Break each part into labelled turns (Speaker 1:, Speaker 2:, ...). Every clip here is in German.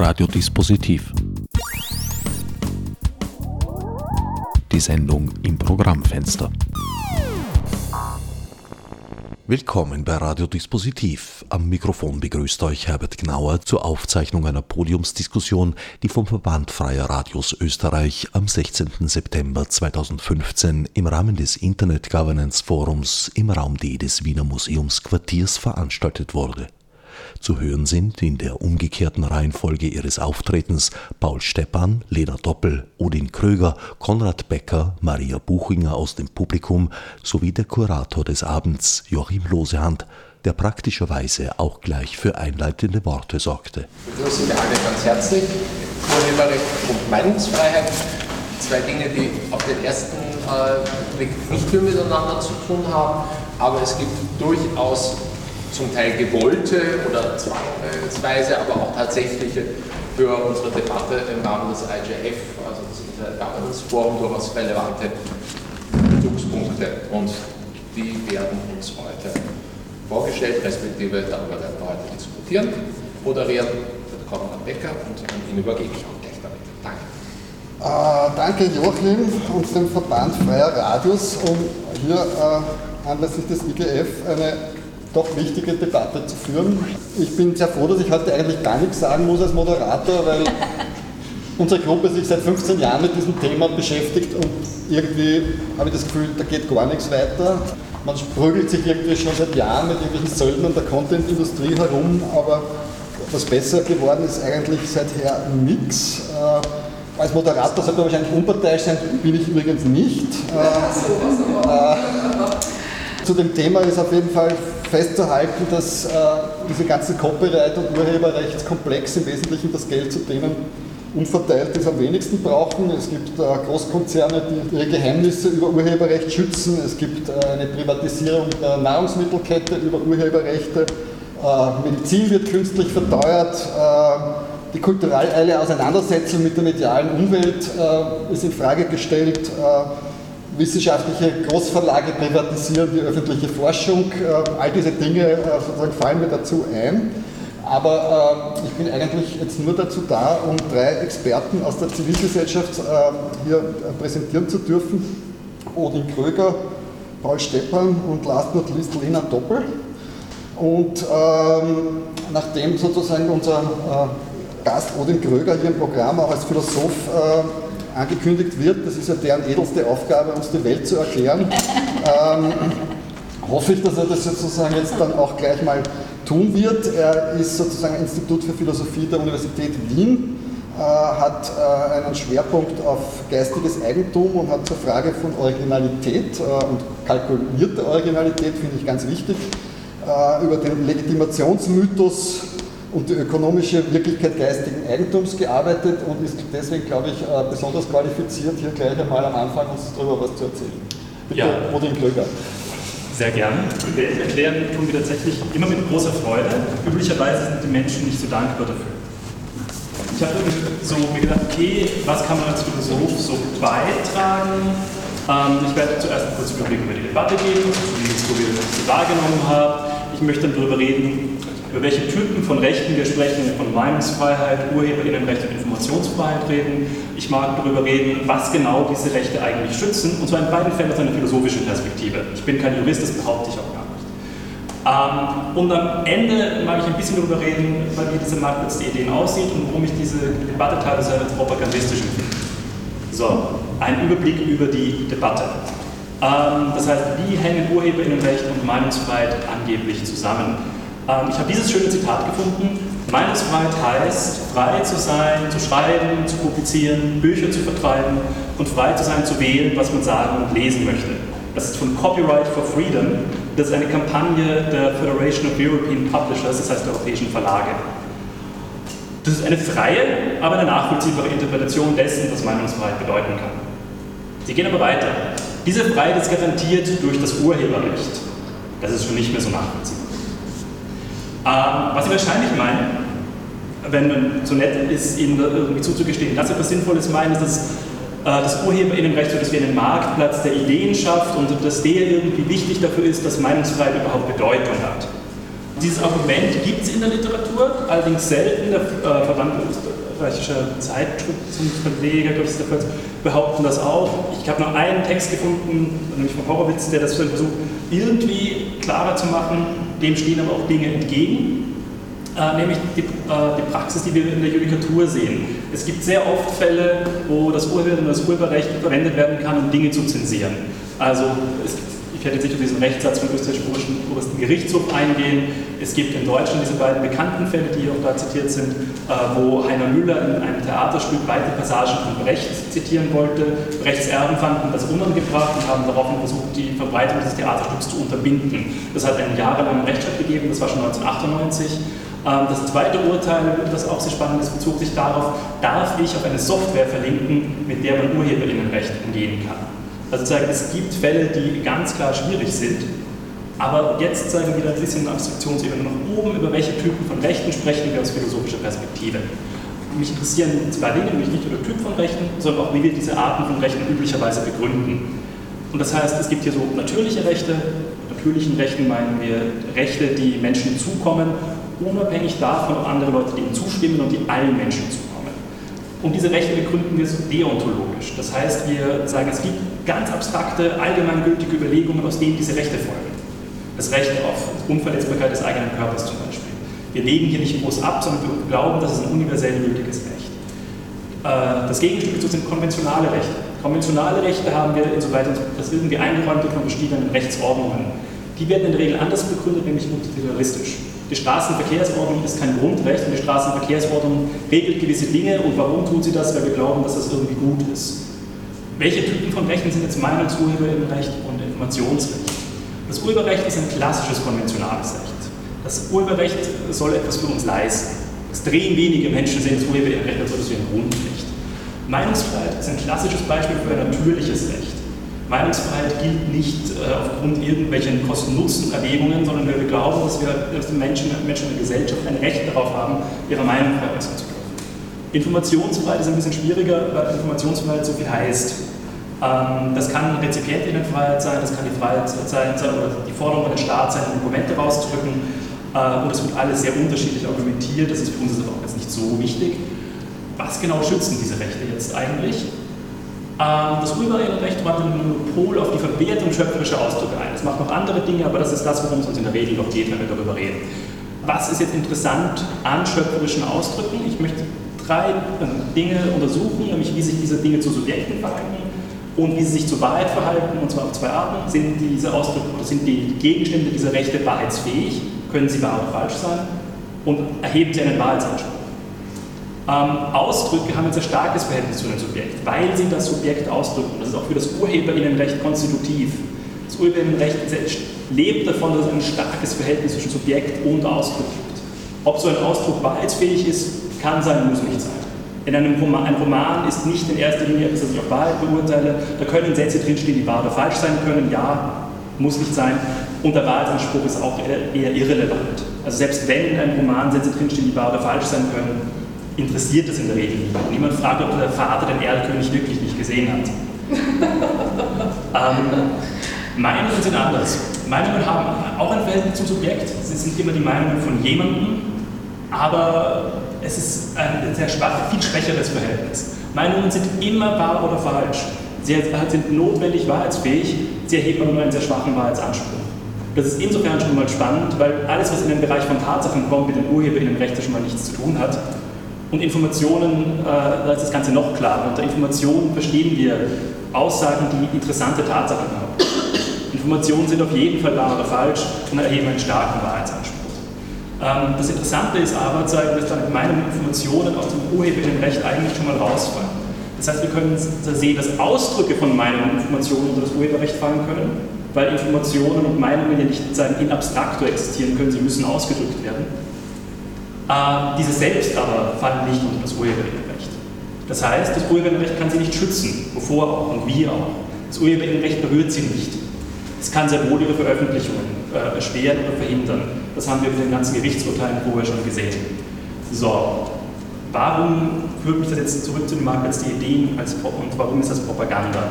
Speaker 1: Radiodispositiv. Die Sendung im Programmfenster. Willkommen bei Radiodispositiv. Am Mikrofon begrüßt euch Herbert Gnauer zur Aufzeichnung einer Podiumsdiskussion, die vom Verband Freier Radios Österreich am 16. September 2015 im Rahmen des Internet Governance Forums im Raum D des Wiener Museumsquartiers veranstaltet wurde. Zu hören sind in der umgekehrten Reihenfolge ihres Auftretens Paul Steppan, Lena Doppel, Odin Kröger, Konrad Becker, Maria Buchinger aus dem Publikum sowie der Kurator des Abends, Joachim Losehand, der praktischerweise auch gleich für einleitende Worte sorgte.
Speaker 2: Ich begrüße Sie alle ganz herzlich. Urheberrecht und Meinungsfreiheit, zwei Dinge, die auf den ersten äh, Blick nicht viel miteinander zu tun haben, aber es gibt durchaus zum Teil gewollte oder zwangsweise, aber auch tatsächliche für unsere Debatte im Rahmen des IGF, also des Governance Forum, durchaus relevante Bezugspunkte und die werden uns heute vorgestellt, respektive darüber werden wir heute diskutieren. Moderieren wird Konrad Becker und an ihn übergebe ich auch gleich damit. Danke.
Speaker 3: Äh, danke Joachim und dem Verband Freier Radios, um hier äh, anlässlich des IGF eine doch wichtige Debatte zu führen. Ich bin sehr froh, dass ich heute eigentlich gar nichts sagen muss als Moderator, weil unsere Gruppe sich seit 15 Jahren mit diesem Thema beschäftigt und irgendwie habe ich das Gefühl, da geht gar nichts weiter. Man prügelt sich irgendwie schon seit Jahren mit irgendwelchen Söldnern der Content-Industrie herum, aber was besser geworden ist eigentlich seither nichts. Äh, als Moderator sollte man wahrscheinlich unparteiisch sein, bin ich übrigens nicht. Äh, äh, zu dem Thema ist auf jeden Fall festzuhalten, dass äh, diese ganze Copyright- und Urheberrechtskomplex im Wesentlichen das Geld zu denen umverteilt ist, am wenigsten brauchen. Es gibt äh, Großkonzerne, die ihre Geheimnisse über Urheberrecht schützen. Es gibt äh, eine Privatisierung der Nahrungsmittelkette über Urheberrechte. Äh, Medizin wird künstlich verteuert. Äh, die kulturelle Auseinandersetzung mit der medialen Umwelt äh, ist in Frage gestellt wissenschaftliche Großverlage privatisieren die öffentliche Forschung. Äh, all diese Dinge äh, sozusagen fallen mir dazu ein. Aber äh, ich bin eigentlich jetzt nur dazu da, um drei Experten aus der Zivilgesellschaft hier präsentieren zu dürfen. Odin Kröger, Paul Steppan und last not least Lena Doppel. Und ähm, nachdem sozusagen unser Gast Odin Kröger hier im Programm auch als Philosoph angekündigt wird. Das ist ja deren edelste Aufgabe, uns die Welt zu erklären. Ähm, hoffe ich, dass er das sozusagen jetzt dann auch gleich mal tun wird. Er ist sozusagen Institut für Philosophie der Universität Wien, äh, hat äh, einen Schwerpunkt auf geistiges Eigentum und hat zur Frage von Originalität äh, und kalkulierter Originalität, finde ich ganz wichtig, äh, über den Legitimationsmythos und die ökonomische Wirklichkeit geistigen Eigentums gearbeitet und ist deswegen, glaube ich, äh, besonders qualifiziert, hier gleich einmal am Anfang uns darüber was zu erzählen.
Speaker 4: Bitte, ja.
Speaker 3: Odin Klöger.
Speaker 4: Sehr gerne. Erklären tun wir tatsächlich immer mit großer Freude. Üblicherweise sind die Menschen nicht so dankbar dafür. Ich habe so mir gedacht, okay, was kann man als Philosoph so beitragen? Ähm, ich werde zuerst einen kurzen Überblick über die Debatte geben, so wie ich sie wahrgenommen habe. Ich möchte dann darüber reden, über welche Typen von Rechten wir sprechen, von Meinungsfreiheit, Urheberinnenrecht und Informationsfreiheit reden. Ich mag darüber reden, was genau diese Rechte eigentlich schützen, und zwar in beiden Fällen aus einer philosophischen Perspektive. Ich bin kein Jurist, das behaupte ich auch gar nicht. Ähm, und am Ende mag ich ein bisschen darüber reden, wie diese Marktplatz Ideen aussieht und warum ich diese Debatte teilweise als propagandistisch empfinde. So, ein Überblick über die Debatte. Ähm, das heißt, wie hängen Urheberinnenrecht und Meinungsfreiheit angeblich zusammen? Ähm, ich habe dieses schöne Zitat gefunden. Meinungsfreiheit heißt, frei zu sein, zu schreiben, zu publizieren, Bücher zu vertreiben und frei zu sein, zu wählen, was man sagen und lesen möchte. Das ist von Copyright for Freedom. Das ist eine Kampagne der Federation of European Publishers, das heißt der europäischen Verlage. Das ist eine freie, aber eine nachvollziehbare Interpretation dessen, was Meinungsfreiheit bedeuten kann. Sie gehen aber weiter. Diese Freiheit ist garantiert durch das Urheberrecht. Das ist schon nicht mehr so nachvollziehbar. Ähm, was Sie wahrscheinlich meinen, wenn man so nett ist, Ihnen irgendwie zuzugestehen, dass Sie etwas Sinnvolles meinen, ist, dass äh, das Urheberinnenrecht so dass wir einen Marktplatz der Ideen schafft und dass der irgendwie wichtig dafür ist, dass Meinungsfreiheit überhaupt Bedeutung hat. Dieses Argument gibt es in der Literatur, allerdings selten. Der äh, Verband österreichischer Zeitschriftenverleger, glaube ich, der behaupten das auch. Ich habe noch einen Text gefunden, nämlich von Horowitz, der das versucht, irgendwie klarer zu machen. Dem stehen aber auch Dinge entgegen. Äh, nämlich die, äh, die, Praxis, die wir in der Judikatur sehen. Es gibt sehr oft Fälle, wo das das Urheberrecht verwendet werden kann, um Dinge zu zensieren. Also es ich werde jetzt nicht auf diesen Rechtssatz vom österreichischen obersten Gerichtshof eingehen. Es gibt in Deutschland diese beiden bekannten Fälle, die hier auch da zitiert sind, äh, wo Heiner Müller in einem Theaterstück weite Passagen von Brecht zitieren wollte. Brechts Erben fanden das unangebracht und haben daraufhin versucht, die Verbreitung dieses Theaterstücks zu unterbinden. Das hat einen jahrelangen Rechtsstreit gegeben, das war schon 1998. Ähm, das zweite Urteil, das auch sehr spannend ist, bezog sich darauf, darf ich auf eine Software verlinken, mit der man Urheberinnenrecht umgehen kann. Also sagen, es gibt Fälle, die ganz klar schwierig sind, aber jetzt zeigen wir ein bisschen eine Abstraktionsebene nach oben, über welche Typen von Rechten sprechen wir aus philosophischer Perspektive. Mich interessieren zwei Dinge, nämlich nicht nur der Typ von Rechten, sondern auch, wie wir diese Arten von Rechten üblicherweise begründen. Und das heißt, es gibt hier so natürliche Rechte, natürlichen Rechten meinen wir Rechte, die Menschen zukommen, unabhängig davon, ob andere Leute denen zustimmen und die allen Menschen zukommen. Und diese Rechte begründen wir so deontologisch. Das heißt, wir sagen, es gibt ganz abstrakte, allgemeingültige Überlegungen, aus denen diese Rechte folgen. Das Recht auf Unverletzbarkeit des eigenen Körpers zum Beispiel. Wir legen hier nicht groß ab, sondern wir glauben, das ist ein universell gültiges Recht. Äh, das Gegenstück dazu sind konventionale Rechte. Konventionale Rechte haben wir, insoweit das irgendwie eingeräumt wird von bestehenden Rechtsordnungen. Die werden in der Regel anders begründet, nämlich utilitaristisch. Die Straßenverkehrsordnung ist kein Grundrecht und die Straßenverkehrsordnung regelt gewisse Dinge. Und warum tut sie das? Weil wir glauben, dass das irgendwie gut ist. Welche Typen von Rechten sind jetzt Meinungsurheberrecht und Informationsrecht? Das Urheberrecht ist ein klassisches konventionales Recht. Das Urheberrecht soll etwas für uns leisten. Extrem wenige Menschen sehen das Urheberrecht als ein Grundrecht. Meinungsfreiheit ist ein klassisches Beispiel für ein natürliches Recht. Meinungsfreiheit gilt nicht äh, aufgrund irgendwelchen Kosten-Nutzen-Erwägungen, sondern wir glauben, dass wir die Menschen, Menschen in der Gesellschaft ein Recht darauf haben, ihre Meinung frei äußern zu dürfen. Informationsfreiheit ist ein bisschen schwieriger, weil Informationsfreiheit so viel heißt. Ähm, das kann Rezipientinnenfreiheit sein, das kann die Freiheit sein, oder die Forderung an den Staat sein, Dokumente rauszudrücken. Äh, und es wird alles sehr unterschiedlich argumentiert, das ist für uns aber auch jetzt nicht so wichtig. Was genau schützen diese Rechte jetzt eigentlich? Ähm, das Urheberrecht räumt ein Monopol auf die Verwertung schöpferischer Ausdrücke ein. Es macht noch andere Dinge, aber das ist das, worum es uns in der Regel noch geht, wenn wir darüber reden. Was ist jetzt interessant an schöpferischen Ausdrücken? Ich möchte drei ähm, Dinge untersuchen, nämlich wie sich diese Dinge zu Subjekten verhalten und wie sie sich zur Wahrheit verhalten, und zwar auf zwei Arten. Sind diese Ausdrücke oder sind die Gegenstände dieser Rechte wahrheitsfähig? Können sie wahr oder falsch sein? Und erheben sie einen Wahrheitsanspruch? Ähm, Ausdrücke haben ein sehr starkes Verhältnis zu einem Subjekt, weil sie das Subjekt ausdrücken. Das ist auch für das Urheberinnenrecht konstitutiv. Das Urheberinnenrecht lebt davon, dass es ein starkes Verhältnis zwischen Subjekt und Ausdruck gibt. Ob so ein Ausdruck wahrheitsfähig ist, kann sein, muss nicht sein. In einem Roman, ein Roman ist nicht in erster Linie etwas, das ich auf Wahrheit beurteile. Da können Sätze drinstehen, die wahr oder falsch sein können. Ja, muss nicht sein. Und der Wahrheitsanspruch ist auch eher irrelevant. Also selbst wenn in einem Roman Sätze drinstehen, die wahr oder falsch sein können, interessiert es in der Regel niemand. Niemand fragt, ob der Vater den Erlkönig wirklich nicht gesehen hat. ähm, Meinungen sind anders. Meinungen haben auch ein Verhältnis zum Subjekt. Sie sind immer die Meinungen von jemandem, aber es ist ein sehr schwach, viel schwächeres Verhältnis. Meinungen sind immer wahr oder falsch. Sie sind notwendig wahrheitsfähig, sie erheben aber nur einen sehr schwachen Wahrheitsanspruch. Das ist insofern schon mal spannend, weil alles, was in den Bereich von Tatsachen kommt, mit dem Urheberinnenrecht schon mal nichts zu tun hat. Und Informationen, äh, da ist das Ganze noch klarer. Unter Informationen verstehen wir Aussagen, die interessante Tatsachen haben. Informationen sind auf jeden Fall wahr oder falsch und erheben einen starken Wahrheitsanspruch. Ähm, das Interessante ist aber, dass dann meine Informationen aus dem Urheberinnenrecht eigentlich schon mal rausfallen. Das heißt, wir können sehen, dass Ausdrücke von Meinungen und Informationen unter das Urheberrecht fallen können, weil Informationen und Meinungen ja nicht in abstrakto existieren können, sie müssen ausgedrückt werden. Äh, diese selbst aber fallen nicht unter das Urheberrecht. Das heißt, das Urheberrecht kann sie nicht schützen, wovor auch und wie auch. Das Urheberrecht berührt sie nicht. Es kann sehr wohl ihre Veröffentlichungen äh, erschweren oder verhindern. Das haben wir mit den ganzen Gerichtsurteilen vorher schon gesehen. So, warum führt mich das jetzt zurück zu dem Marktplatz der Ideen als, und warum ist das Propaganda?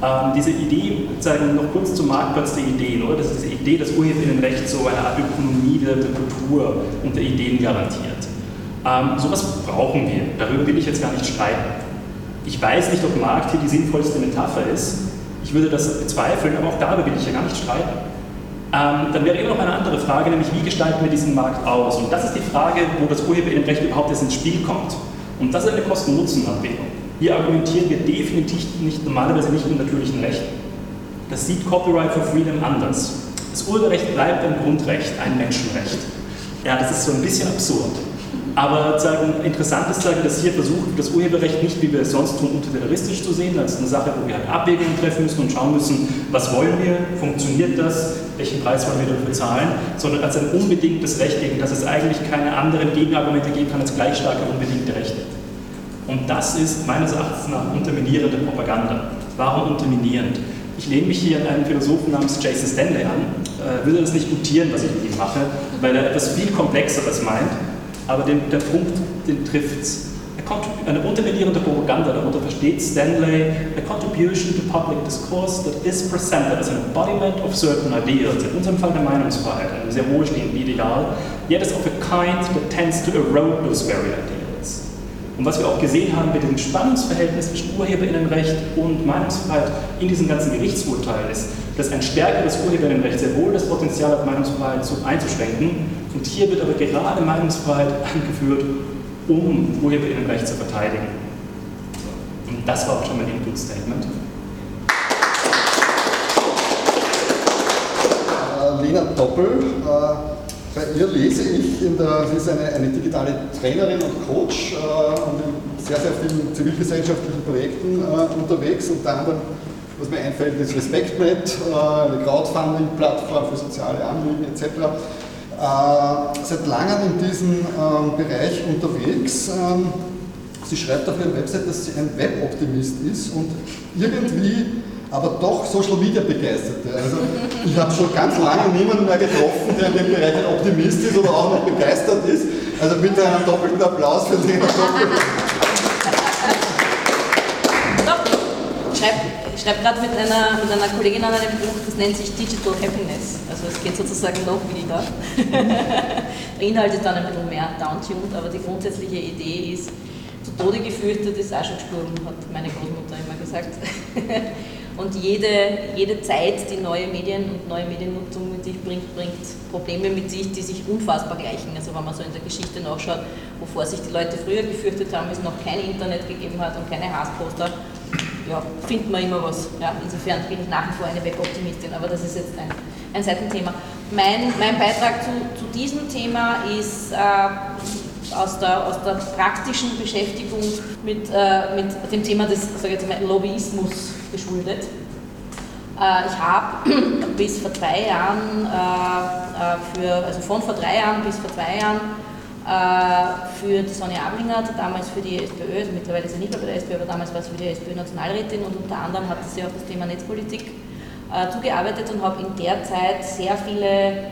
Speaker 4: Ähm, diese Idee, sagen noch kurz zum Marktplatz der Ideen, oder? Das ist diese Idee, dass Urheberinnenrecht so eine Art Ökonomie der Kultur und der Ideen garantiert. Ähm, sowas brauchen wir, darüber will ich jetzt gar nicht streiten. Ich weiß nicht, ob Markt hier die sinnvollste Metapher ist. Ich würde das bezweifeln, aber auch darüber will ich ja gar nicht streiten. Ähm, dann wäre immer noch eine andere Frage, nämlich wie gestalten wir diesen Markt aus? Und das ist die Frage, wo das Urheberinnenrecht überhaupt erst ins Spiel kommt. Und das ist eine Kosten-Nutzen-Abwägung. Hier argumentieren wir definitiv nicht, normalerweise nicht im natürlichen Recht. Das sieht Copyright for Freedom anders. Das Urheberrecht bleibt ein Grundrecht, ein Menschenrecht. Ja, das ist so ein bisschen absurd. Aber sagen, interessant ist, sagen, dass hier versucht, das Urheberrecht nicht, wie wir es sonst tun, utilitaristisch zu sehen, als eine Sache, wo wir halt Abwägungen treffen müssen und schauen müssen, was wollen wir, funktioniert das, welchen Preis wollen wir dafür zahlen, sondern als ein unbedingtes Recht, gegen das es eigentlich keine anderen Gegenargumente geben kann als gleich starke unbedingte Rechte. Und das ist meines Erachtens nach unterminierende Propaganda. Warum unterminierend? Ich lehne mich hier an einen Philosophen namens Jason Stanley an, äh, würde das nicht gutieren, was ich mit ihm mache, weil er etwas viel Komplexeres meint, aber den, der Punkt, den trifft es. Eine unterminierende Propaganda, darunter versteht Stanley, a contribution to public discourse that is presented as an embodiment of certain ideals, in unserem Fall der Meinungsfreiheit, ein sehr hohe stehendes Ideal, yet is of a kind that tends to erode those very ideas. Und was wir auch gesehen haben mit dem Spannungsverhältnis zwischen Urheberinnenrecht und Meinungsfreiheit in diesem ganzen Gerichtsurteil ist, dass ein stärkeres Urheberinnenrecht sehr wohl das Potenzial hat, Meinungsfreiheit einzuschränken. Und hier wird aber gerade Meinungsfreiheit angeführt, um Urheberinnenrecht zu verteidigen. Und das war auch schon mein Input-Statement.
Speaker 3: Äh, Lena Doppel, äh bei ihr lese ich, der, sie ist eine, eine digitale Trainerin und Coach äh, und in sehr, sehr vielen zivilgesellschaftlichen Projekten unterwegs. Unter anderem, was mir einfällt, ist RespectNet, äh, eine Crowdfunding-Plattform für soziale Anliegen etc. Äh, seit langem in diesem ähm, Bereich unterwegs. Ähm, sie schreibt auf ihrer Website, dass sie ein Weboptimist ist und irgendwie aber doch Social Media Begeisterte. Also ich habe schon ganz lange niemanden mehr getroffen, der in dem Bereich ein Optimist ist oder auch noch begeistert ist. Also bitte einen doppelten Applaus für Lena Doppel.
Speaker 5: Ich schreibe schreib gerade mit einer, mit einer Kollegin an einem Buch, das nennt sich Digital Happiness. Also es geht sozusagen noch wieder. Der Inhalt ist dann ein bisschen mehr downtuned, aber die grundsätzliche Idee ist, zu Tode gefürchtet ist auch schon gestorben, hat meine Großmutter immer gesagt. Und jede, jede Zeit, die neue Medien und neue Mediennutzung mit sich bringt, bringt Probleme mit sich, die sich unfassbar gleichen. Also wenn man so in der Geschichte nachschaut, wovor sich die Leute früher gefürchtet haben, es noch kein Internet gegeben hat und keine Hassposter, ja, findet man immer was. Ja, insofern bin ich nach wie vor eine Weboptimistin, aber das ist jetzt ein, ein Seitenthema. Mein, mein Beitrag zu, zu diesem Thema ist äh, aus, der, aus der praktischen Beschäftigung mit, äh, mit dem Thema des mal, Lobbyismus geschuldet. Äh, ich habe bis vor drei Jahren, äh, äh, für, also von vor drei Jahren bis vor zwei Jahren, für die Sonja Ablinger, damals für die SPÖ, also mittlerweile ist sie nicht mehr bei der SPÖ, aber damals war sie für die SPÖ-Nationalrätin und unter anderem hat sie auf das Thema Netzpolitik zugearbeitet und habe in der Zeit sehr viele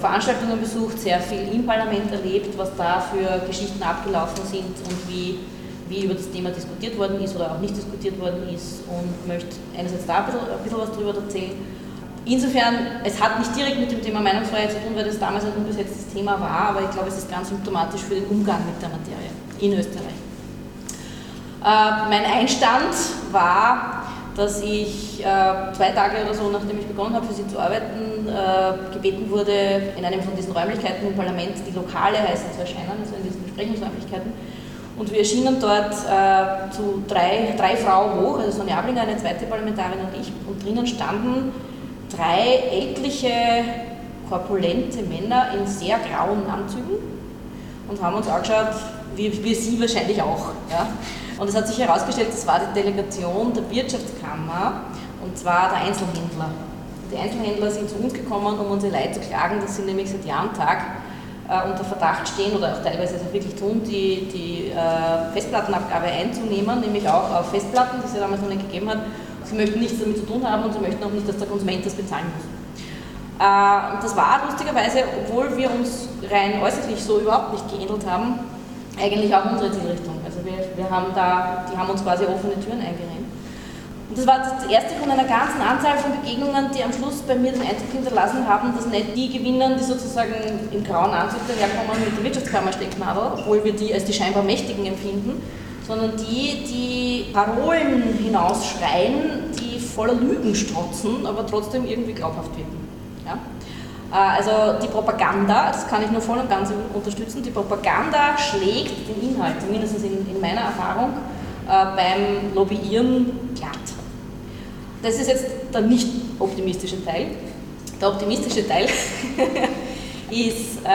Speaker 5: Veranstaltungen besucht, sehr viel im Parlament erlebt, was da für Geschichten abgelaufen sind und wie wie über das Thema diskutiert worden ist oder auch nicht diskutiert worden ist und möchte einerseits da ein bisschen, ein bisschen was darüber erzählen. Insofern, es hat nicht direkt mit dem Thema Meinungsfreiheit zu tun, weil das damals ein unbesetztes Thema war, aber ich glaube, es ist ganz symptomatisch für den Umgang mit der Materie in Österreich. Äh, mein Einstand war, dass ich äh, zwei Tage oder so, nachdem ich begonnen habe, für sie zu arbeiten, äh, gebeten wurde, in einem von diesen Räumlichkeiten im Parlament, die Lokale heißen zu erscheinen, also in diesen Besprechungsräumlichkeiten, und wir erschienen dort äh, zu drei, drei Frauen hoch, also Sonja Ablinger, eine zweite Parlamentarin und ich, und drinnen standen drei ältliche, korpulente Männer in sehr grauen Anzügen und haben uns angeschaut, wie, wie Sie wahrscheinlich auch. Ja? Und es hat sich herausgestellt, das war die Delegation der Wirtschaftskammer und zwar der Einzelhändler. Die Einzelhändler sind zu uns gekommen, um unsere Leid zu klagen, das sind nämlich seit Jahr und Tag äh, unter Verdacht stehen oder auch teilweise auch wirklich tun, die, die äh, Festplattenabgabe einzunehmen, nämlich auch auf Festplatten, die es ja damals noch nicht gegeben hat. Sie möchten nichts damit zu tun haben und sie möchten auch nicht, dass der Konsument das bezahlen muss. Äh, und das war lustigerweise, obwohl wir uns rein äußerlich so überhaupt nicht geähnelt haben, eigentlich auch unsere Zielrichtung. Also wir, wir haben da, die haben uns quasi offene Türen eingerennt. Und das war das erste von einer ganzen Anzahl von Begegnungen, die am Schluss bei mir den Eindruck hinterlassen haben, dass nicht die gewinnen, die sozusagen im grauen Anzug daherkommen mit der Wirtschaftskammerstecknadel, obwohl wir die als die scheinbar Mächtigen empfinden, sondern die, die Parolen hinausschreien, die voller Lügen strotzen, aber trotzdem irgendwie glaubhaft wirken. Ja? Äh, also die Propaganda, das kann ich nur voll und ganz unterstützen, die Propaganda schlägt den Inhalt, zumindest in, in meiner Erfahrung, äh, beim Lobbyieren glatt. Das ist jetzt der nicht optimistische Teil. Der optimistische Teil ist, äh,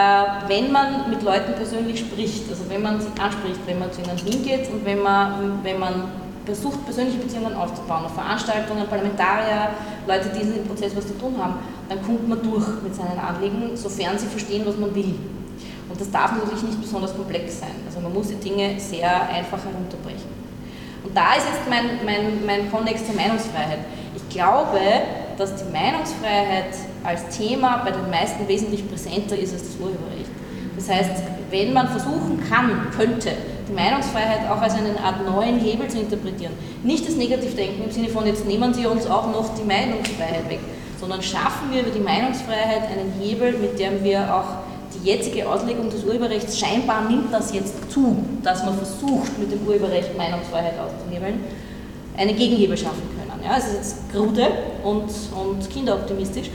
Speaker 5: wenn man mit Leuten persönlich spricht, also wenn man sie anspricht, wenn man zu ihnen hingeht und wenn man, wenn man versucht, persönliche Beziehungen aufzubauen, auf Veranstaltungen, Parlamentarier, Leute, die in dem Prozess was zu tun haben, dann kommt man durch mit seinen Anliegen, sofern sie verstehen, was man will. Und das darf natürlich nicht besonders komplex sein. Also man muss die Dinge sehr einfach herunterbrechen. Und da ist jetzt mein, mein, mein Kontext zur Meinungsfreiheit. Ich glaube, dass die Meinungsfreiheit als Thema bei den meisten wesentlich präsenter ist als das Urheberrecht. Das heißt, wenn man versuchen kann, könnte, die Meinungsfreiheit auch als eine Art neuen Hebel zu interpretieren, nicht das Negativdenken im Sinne von, jetzt nehmen Sie uns auch noch die Meinungsfreiheit weg, sondern schaffen wir über die Meinungsfreiheit einen Hebel, mit dem wir auch die jetzige Auslegung des Urheberrechts, scheinbar nimmt das jetzt zu, dass man versucht, mit dem Urheberrecht Meinungsfreiheit auszuhebeln, einen Gegenhebel schaffen können. Ja, es ist jetzt krude und, und kinderoptimistisch,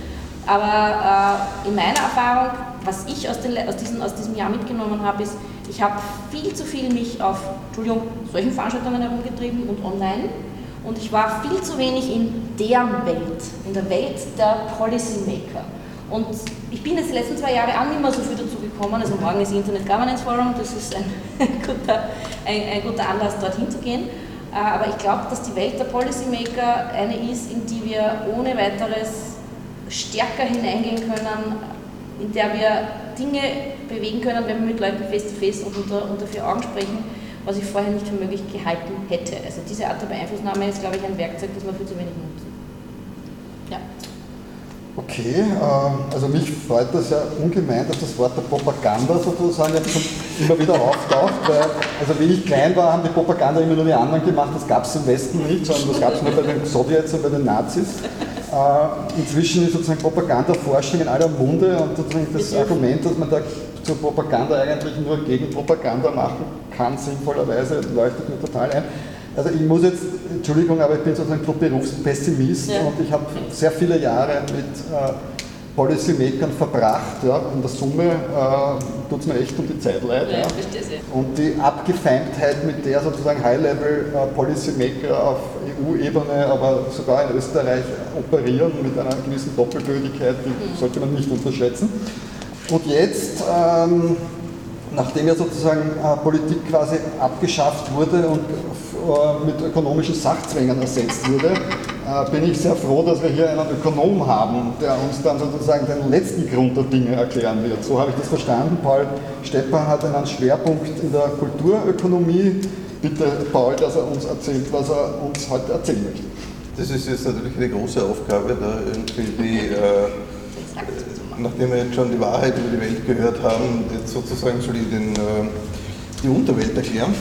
Speaker 5: aber äh, in meiner Erfahrung, was ich aus, den, aus, diesen, aus diesem Jahr mitgenommen habe, ist, ich habe viel zu viel mich auf Entschuldigung, solchen Veranstaltungen herumgetrieben und online und ich war viel zu wenig in deren Welt, in der Welt der Policymaker. Und ich bin jetzt die letzten zwei Jahre auch nicht mehr so viel dazu gekommen. Also morgen ist Internet Governance Forum, das ist ein, guter, ein, ein guter Anlass, dorthin zu gehen. Äh, aber ich glaube, dass die Welt der Policymaker eine ist, in die wir ohne weiteres stärker hineingehen können, in der wir Dinge bewegen können, wenn wir mit Leuten face-to-face -face und unter, unter vier Augen sprechen, was ich vorher nicht für möglich gehalten hätte. Also diese Art der Beeinflussnahme ist, glaube ich, ein Werkzeug, das wir viel zu wenig nutzen. Ja.
Speaker 3: Okay, äh, also mich freut das ja ungemein, dass das Wort der Propaganda sozusagen jetzt immer wieder auftaucht, weil, also wie ich klein war, haben die Propaganda immer nur die anderen gemacht, das gab es im Westen nicht, sondern das gab es nur bei den Sowjets und bei den Nazis. Äh, inzwischen ist sozusagen Propagandaforschung in aller Munde und sozusagen das Argument, dass man da zur Propaganda eigentlich nur gegen Propaganda machen kann, sinnvollerweise, leuchtet mir total ein. Also ich muss jetzt, Entschuldigung, aber ich bin sozusagen Berufspessimist ja. und ich habe sehr viele Jahre mit äh, Policymakern verbracht. Ja. In der Summe äh, tut es mir echt um die Zeit leid. Ja, ja. Und die Abgefeimtheit, mit der sozusagen High-Level-Policymaker äh, auf EU-Ebene, aber sogar in Österreich operieren mit einer gewissen Doppelbödigkeit, die mhm. sollte man nicht unterschätzen. Und jetzt ähm, nachdem ja sozusagen äh, Politik quasi abgeschafft wurde und äh, mit ökonomischen Sachzwängen ersetzt wurde, äh, bin ich sehr froh, dass wir hier einen Ökonom haben, der uns dann sozusagen den letzten Grund der Dinge erklären wird. So habe ich das verstanden. Paul Stepper hat einen Schwerpunkt in der Kulturökonomie. Bitte, Paul, dass er uns erzählt, was er uns heute erzählen möchte.
Speaker 6: Das ist jetzt natürlich eine große Aufgabe, da irgendwie die äh, nachdem wir jetzt schon die Wahrheit über die Welt gehört haben, jetzt sozusagen soll ich den, äh, die Unterwelt erklären.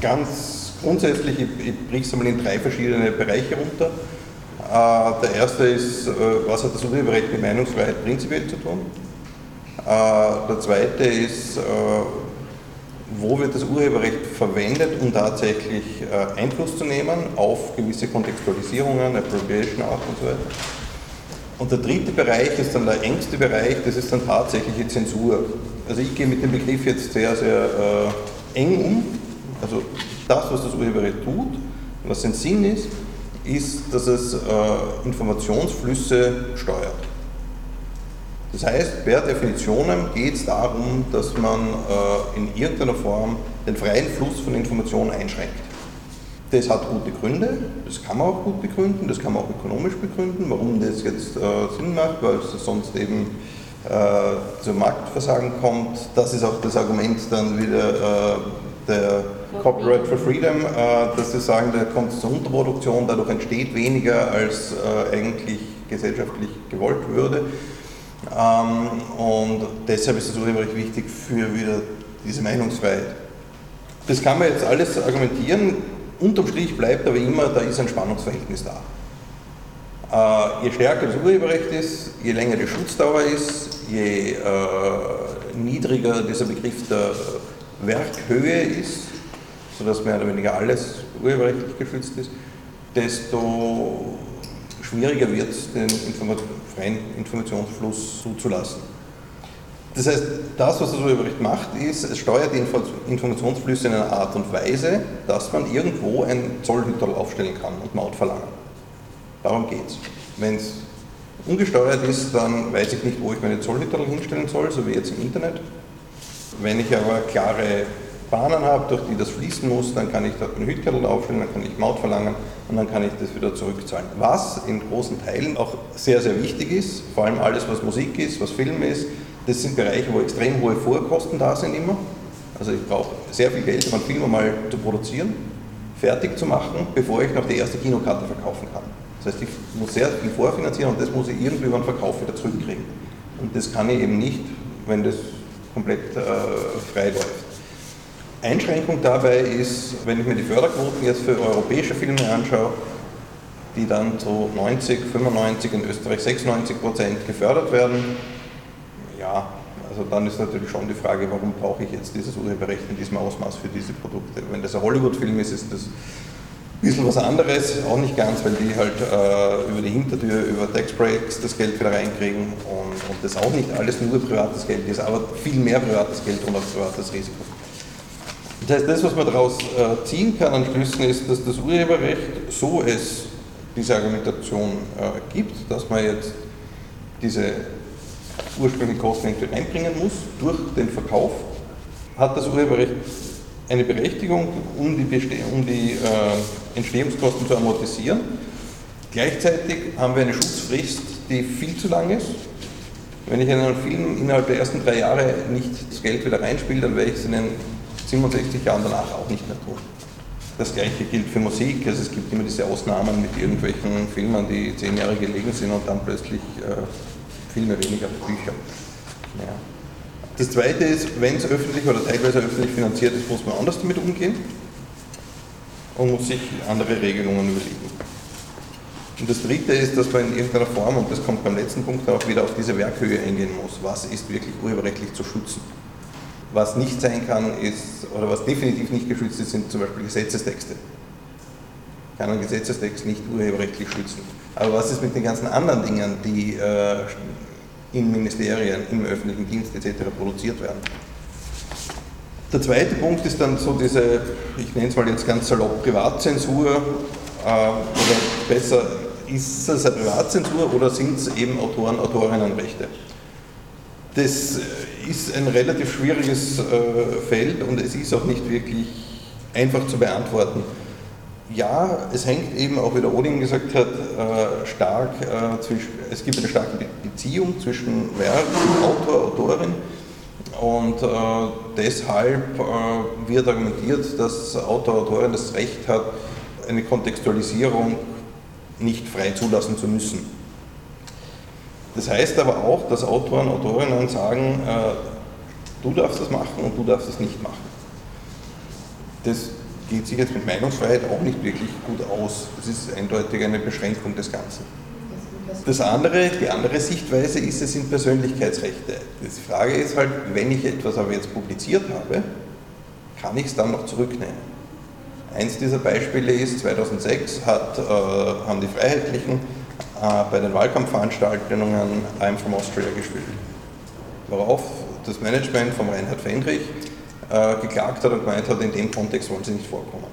Speaker 6: Ganz grundsätzlich, ich, ich briche es einmal in drei verschiedene Bereiche runter. Äh, der erste ist, äh, was hat das Urheberrecht mit Meinungsfreiheit prinzipiell zu tun? Der zweite ist, wo wird das Urheberrecht verwendet, um tatsächlich Einfluss zu nehmen auf gewisse Kontextualisierungen, Appropriation Art und so weiter. Und der dritte Bereich ist dann der engste Bereich, das ist dann tatsächliche Zensur. Also ich gehe mit dem Begriff jetzt sehr, sehr äh, eng um. Also das, was das Urheberrecht tut, was sein Sinn ist, ist, dass es äh, Informationsflüsse steuert. Das heißt, per Definitionen geht es darum, dass man äh, in irgendeiner Form den freien Fluss von Informationen einschränkt. Das hat gute Gründe, das kann man auch gut begründen, das kann man auch ökonomisch begründen, warum das jetzt äh, Sinn macht, weil es sonst eben äh, zum Marktversagen kommt. Das ist auch das Argument dann wieder äh, der Copyright for Freedom, äh, dass sie sagen, da kommt es zur Unterproduktion, dadurch entsteht weniger, als äh, eigentlich gesellschaftlich gewollt würde. Ähm, und deshalb ist das Urheberrecht wichtig für wieder diese Meinungsfreiheit. Das kann man jetzt alles argumentieren. Unterm Strich bleibt aber immer, da ist ein Spannungsverhältnis da. Äh, je stärker das Urheberrecht ist, je länger die Schutzdauer ist, je äh, niedriger dieser Begriff der Werkhöhe ist, sodass mehr oder weniger alles urheberrechtlich geschützt ist, desto schwieriger wird es, den Informat freien Informationsfluss zuzulassen. Das heißt, das, was das Urheberrecht macht, ist, es steuert die Informationsflüsse in einer Art und Weise, dass man irgendwo ein Zollhüterl aufstellen kann und Maut verlangen. Darum geht es. Wenn es ungesteuert ist, dann weiß ich nicht, wo ich meine Zollhüterl hinstellen soll, so wie jetzt im Internet. Wenn ich aber klare Bahnen habe, durch die das fließen muss, dann kann ich dort ein Hütkerl aufstellen, dann kann ich Maut verlangen und dann kann ich das wieder zurückzahlen. Was in großen Teilen auch sehr, sehr wichtig ist, vor allem alles, was Musik ist, was Film ist, das sind Bereiche, wo extrem hohe Vorkosten da sind immer. Also ich brauche sehr viel Geld, um einen Film mal zu produzieren, fertig zu machen, bevor ich noch die erste Kinokarte verkaufen kann. Das heißt, ich muss sehr viel vorfinanzieren und das muss ich irgendwie beim Verkauf wieder zurückkriegen. Und das kann ich eben nicht, wenn das komplett äh, frei läuft. Einschränkung dabei ist, wenn ich mir die Förderquoten jetzt für europäische Filme anschaue, die dann zu 90, 95, in Österreich 96 Prozent gefördert werden, also dann ist natürlich schon die Frage, warum brauche ich jetzt dieses Urheberrecht in diesem Ausmaß für diese Produkte. Wenn das ein Hollywood-Film ist, ist das ein bisschen was anderes, auch nicht ganz, weil die halt äh, über die Hintertür, über Tax Breaks das Geld wieder reinkriegen und, und das auch nicht alles nur privates Geld ist, aber viel mehr privates Geld und auch privates Risiko. Das heißt, das, was man daraus äh, ziehen kann an Schlüssen, ist, dass das Urheberrecht, so es diese Argumentation äh, gibt, dass man jetzt diese ursprünglichen Kosten irgendwie einbringen muss durch den Verkauf, hat das Urheberrecht eine Berechtigung, um die, Beste um die äh, Entstehungskosten zu amortisieren. Gleichzeitig haben wir eine Schutzfrist, die viel zu lang ist. Wenn ich in einen Film innerhalb der ersten drei Jahre nicht das Geld wieder reinspiele, dann werde ich es in den 67 Jahren danach auch nicht mehr tun. Das gleiche gilt für Musik. Also es gibt immer diese Ausnahmen mit irgendwelchen Filmen, die zehn Jahre gelegen sind und dann plötzlich äh, Filme weniger Bücher. Ja. Das zweite ist, wenn es öffentlich oder teilweise öffentlich finanziert ist, muss man anders damit umgehen und muss sich andere Regelungen überlegen. Und das dritte ist, dass man in irgendeiner Form, und das kommt beim letzten Punkt auch wieder auf diese Werkhöhe eingehen muss, was ist wirklich urheberrechtlich zu schützen. Was nicht sein kann, ist, oder was definitiv nicht geschützt ist, sind zum Beispiel Gesetzestexte. Kann einen Gesetzestext nicht urheberrechtlich schützen. Aber was ist mit den ganzen anderen Dingen, die äh, in Ministerien, im öffentlichen Dienst etc. produziert werden? Der zweite Punkt ist dann so diese, ich nenne es mal jetzt ganz salopp, Privatzensur äh, oder besser, ist es eine Privatzensur oder sind es eben Autoren, Autorinnenrechte? Das ist ein relativ schwieriges äh, Feld und es ist auch nicht wirklich einfach zu beantworten. Ja, es hängt eben, auch wie der Odin gesagt hat, äh, stark äh, zwischen, es gibt eine starke Beziehung zwischen Werk, Autor, Autorin und äh, deshalb äh, wird argumentiert, dass Autor, Autorin das Recht hat, eine Kontextualisierung nicht frei zulassen zu müssen. Das heißt aber auch, dass Autoren, Autorinnen sagen, du darfst das machen und du darfst das nicht machen. Das geht sich jetzt mit Meinungsfreiheit auch nicht wirklich gut aus. Das ist eindeutig eine Beschränkung des Ganzen. Das andere, die andere Sichtweise ist, es sind Persönlichkeitsrechte. Die Frage ist halt, wenn ich etwas aber jetzt publiziert habe, kann ich es dann noch zurücknehmen? Eins dieser Beispiele ist, 2006 hat, äh, haben die Freiheitlichen äh, bei den Wahlkampfveranstaltungen I'm from Austria gespielt. Worauf das Management von Reinhard Fendrich äh, geklagt hat und gemeint hat, in dem Kontext wollen sie nicht vorkommen.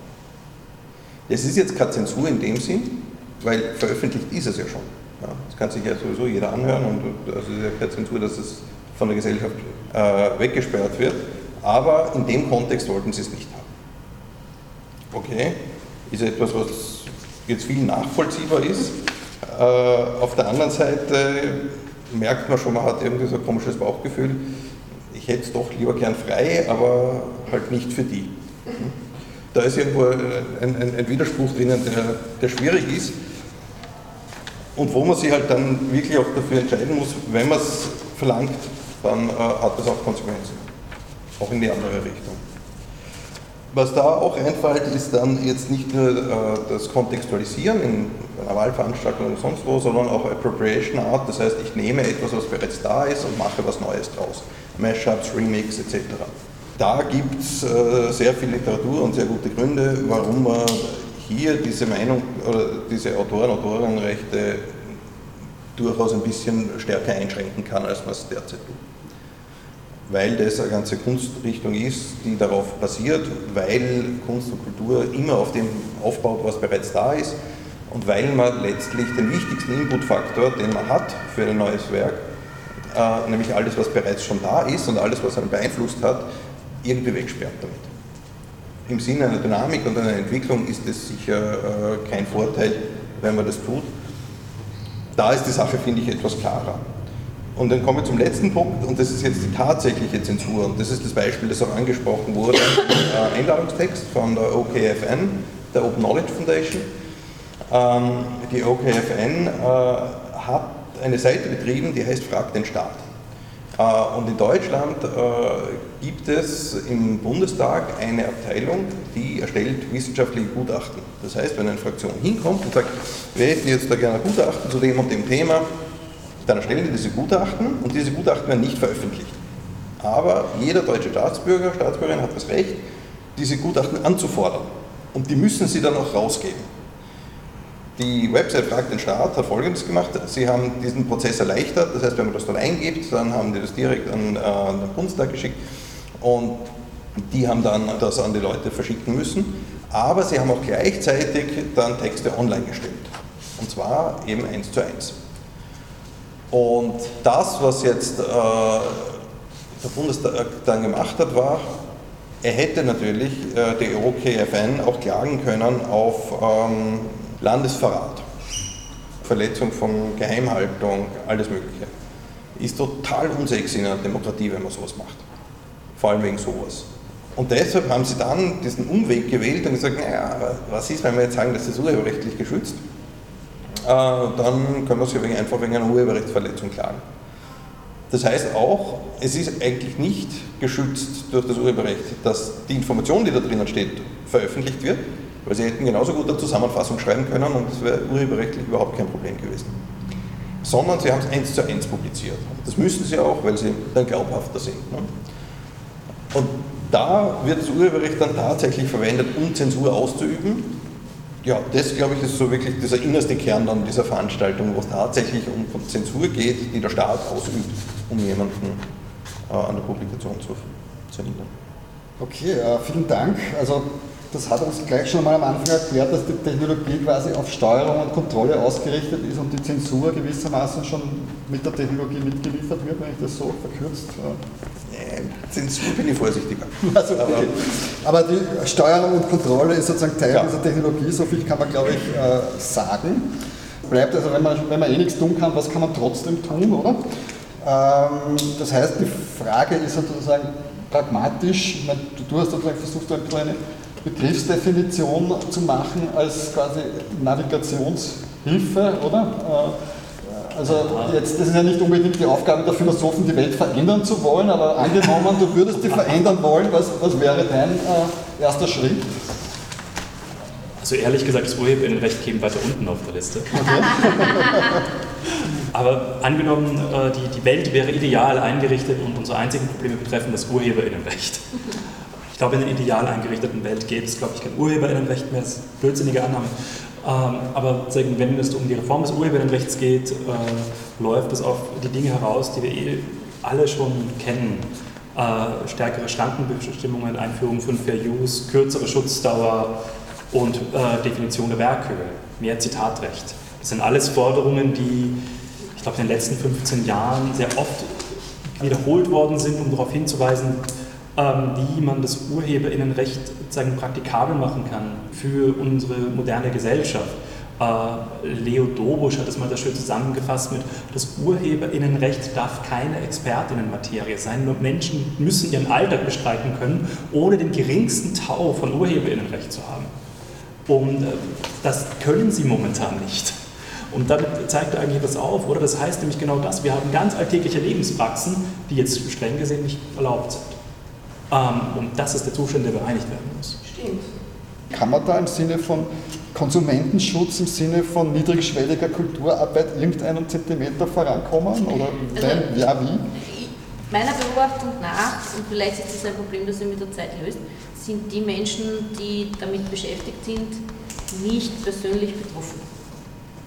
Speaker 6: Es ist jetzt keine Zensur in dem Sinn, weil veröffentlicht ist es ja schon. Ja, das kann sich ja sowieso jeder anhören und also es ist ja keine Zensur, dass es von der Gesellschaft äh, weggesperrt wird. Aber in dem Kontext wollten sie es nicht haben. Okay, ist etwas, was jetzt viel nachvollziehbar ist. Äh, auf der anderen Seite merkt man schon, man hat irgendwie so ein komisches Bauchgefühl. Ich hätte es doch lieber gern frei, aber halt nicht für die. Da ist irgendwo ein, ein, ein Widerspruch drinnen, der, der schwierig ist und wo man sich halt dann wirklich auch dafür entscheiden muss, wenn man es verlangt, dann äh, hat das auch Konsequenzen. Auch in die andere Richtung. Was da auch einfällt, ist dann jetzt nicht nur äh, das Kontextualisieren in einer Wahlveranstaltung oder sonst wo, sondern auch Appropriation Art. Das heißt, ich nehme etwas, was bereits da ist und mache was Neues draus. Mashups, Remix etc. Da gibt es äh, sehr viel Literatur und sehr gute Gründe, warum man hier diese Meinung oder diese Autoren, Autorenrechte durchaus ein bisschen stärker einschränken kann, als man es derzeit tut weil das eine ganze Kunstrichtung ist, die darauf basiert, weil Kunst und Kultur immer auf dem aufbaut, was bereits da ist und weil man letztlich den wichtigsten Inputfaktor, den man hat für ein neues Werk, äh, nämlich alles, was bereits schon da ist und alles, was einen beeinflusst hat, irgendwie wegsperrt damit. Im Sinne einer Dynamik und einer Entwicklung ist es sicher äh, kein Vorteil, wenn man das tut. Da ist die Sache, finde ich, etwas klarer. Und dann kommen wir zum letzten Punkt, und das ist jetzt die tatsächliche Zensur. Und das ist das Beispiel, das auch angesprochen wurde äh, Einladungstext von der OKFN, der Open Knowledge Foundation. Ähm, die OKFN äh, hat eine Seite betrieben, die heißt Frag den Staat. Äh, und in Deutschland äh, gibt es im Bundestag eine Abteilung, die erstellt wissenschaftliche Gutachten. Das heißt, wenn eine Fraktion hinkommt und sagt, wir hätten jetzt da gerne ein Gutachten zu dem und dem Thema, dann erstellen die diese Gutachten und diese Gutachten werden nicht veröffentlicht. Aber jeder deutsche Staatsbürger, Staatsbürgerin hat das Recht, diese Gutachten anzufordern. Und die müssen sie dann auch rausgeben. Die Website Fragt den Staat hat Folgendes gemacht. Sie haben diesen Prozess erleichtert. Das heißt, wenn man das dann eingibt, dann haben die das direkt an, äh, an den Bundestag geschickt und die haben dann das an die Leute verschicken müssen. Aber sie haben auch gleichzeitig dann Texte online gestellt. Und zwar eben eins zu eins. Und das, was jetzt äh, der Bundestag dann gemacht hat, war, er hätte natürlich äh, die OKFN auch klagen können auf ähm, Landesverrat, Verletzung von Geheimhaltung, alles Mögliche. Ist total unsexy in einer Demokratie, wenn man sowas macht. Vor allem wegen sowas. Und deshalb haben sie dann diesen Umweg gewählt und gesagt, naja, was ist, wenn wir jetzt sagen, das ist urheberrechtlich geschützt? Äh, dann können wir sie einfach wegen einer Urheberrechtsverletzung klagen. Das heißt auch, es ist eigentlich nicht geschützt durch das Urheberrecht, dass die Information, die da drinnen steht, veröffentlicht wird, weil sie hätten genauso gut eine Zusammenfassung schreiben können und es wäre urheberrechtlich überhaupt kein Problem gewesen. Sondern sie haben es eins zu eins publiziert. Das müssen sie auch, weil sie dann glaubhafter sind. Ne? Und da wird das Urheberrecht dann tatsächlich verwendet, um Zensur auszuüben ja, das glaube ich ist so wirklich dieser innerste Kern dann dieser Veranstaltung, wo es tatsächlich um Zensur geht, die der Staat ausübt, um jemanden äh, an der Publikation zu, zu hindern.
Speaker 3: Okay, äh, vielen Dank. Also das hat uns gleich schon mal am Anfang erklärt, dass die Technologie quasi auf Steuerung und Kontrolle ausgerichtet ist und die Zensur gewissermaßen schon mit der Technologie mitgeliefert wird, wenn ich das so verkürzt.
Speaker 6: Äh, Zensur bin ich vorsichtiger.
Speaker 3: Also, okay. Aber die Steuerung und Kontrolle ist sozusagen Teil ja. dieser Technologie, so viel kann man, glaube ich, äh, sagen. Bleibt also, wenn man, wenn man eh nichts tun kann, was kann man trotzdem tun, oder? Ähm, das heißt, die Frage ist sozusagen pragmatisch, ich meine, du hast sozusagen versucht, eine Begriffsdefinition zu machen als quasi Navigationshilfe, oder? Äh, also jetzt, das ist ja nicht unbedingt die Aufgabe der Philosophen, die Welt verändern zu wollen, aber angenommen, du würdest die verändern wollen, was, was wäre dein äh, erster Schritt?
Speaker 4: Also ehrlich gesagt, das Urheberinnenrecht käme weiter unten auf der Liste. Okay. Aber angenommen, äh, die, die Welt wäre ideal eingerichtet und unsere einzigen Probleme betreffen das Urheberinnenrecht. Ich glaube, in einer ideal eingerichteten Welt gäbe es, glaube ich, kein Urheberinnenrecht mehr. Das ist blödsinnige Annahme. Ähm, aber wenn es um die Reform des Urheberinnenrechts geht, äh, läuft es auf die Dinge heraus, die wir eh alle schon kennen. Äh, stärkere Schrankenbestimmungen, Einführung von Fair Use, kürzere Schutzdauer und äh, Definition der Werkhöhe, mehr Zitatrecht. Das sind alles Forderungen, die, ich glaube, in den letzten 15 Jahren sehr oft wiederholt worden sind, um darauf hinzuweisen, wie man das Urheberinnenrecht sozusagen praktikabel machen kann für unsere moderne Gesellschaft. Äh, Leo Dobusch hat das mal sehr schön zusammengefasst mit, das Urheberinnenrecht darf keine Expertinnenmaterie sein. Nur Menschen müssen ihren Alltag bestreiten können, ohne den geringsten Tau von Urheberinnenrecht zu haben. Und äh, das können sie momentan nicht. Und damit zeigt er eigentlich etwas auf, oder? Das heißt nämlich genau das. Wir haben ganz alltägliche Lebenspraxen, die jetzt streng gesehen nicht erlaubt sind. Ähm, und das ist der Zustand, der bereinigt werden muss.
Speaker 5: Stimmt.
Speaker 3: Kann man da im Sinne von Konsumentenschutz, im Sinne von niedrigschwelliger Kulturarbeit irgendeinen Zentimeter vorankommen? Oder
Speaker 5: Also,
Speaker 3: wenn, ja, wie?
Speaker 5: Meiner Beobachtung nach, und vielleicht ist das ein Problem, das sich mit der Zeit löst, sind die Menschen, die damit beschäftigt sind, nicht persönlich betroffen.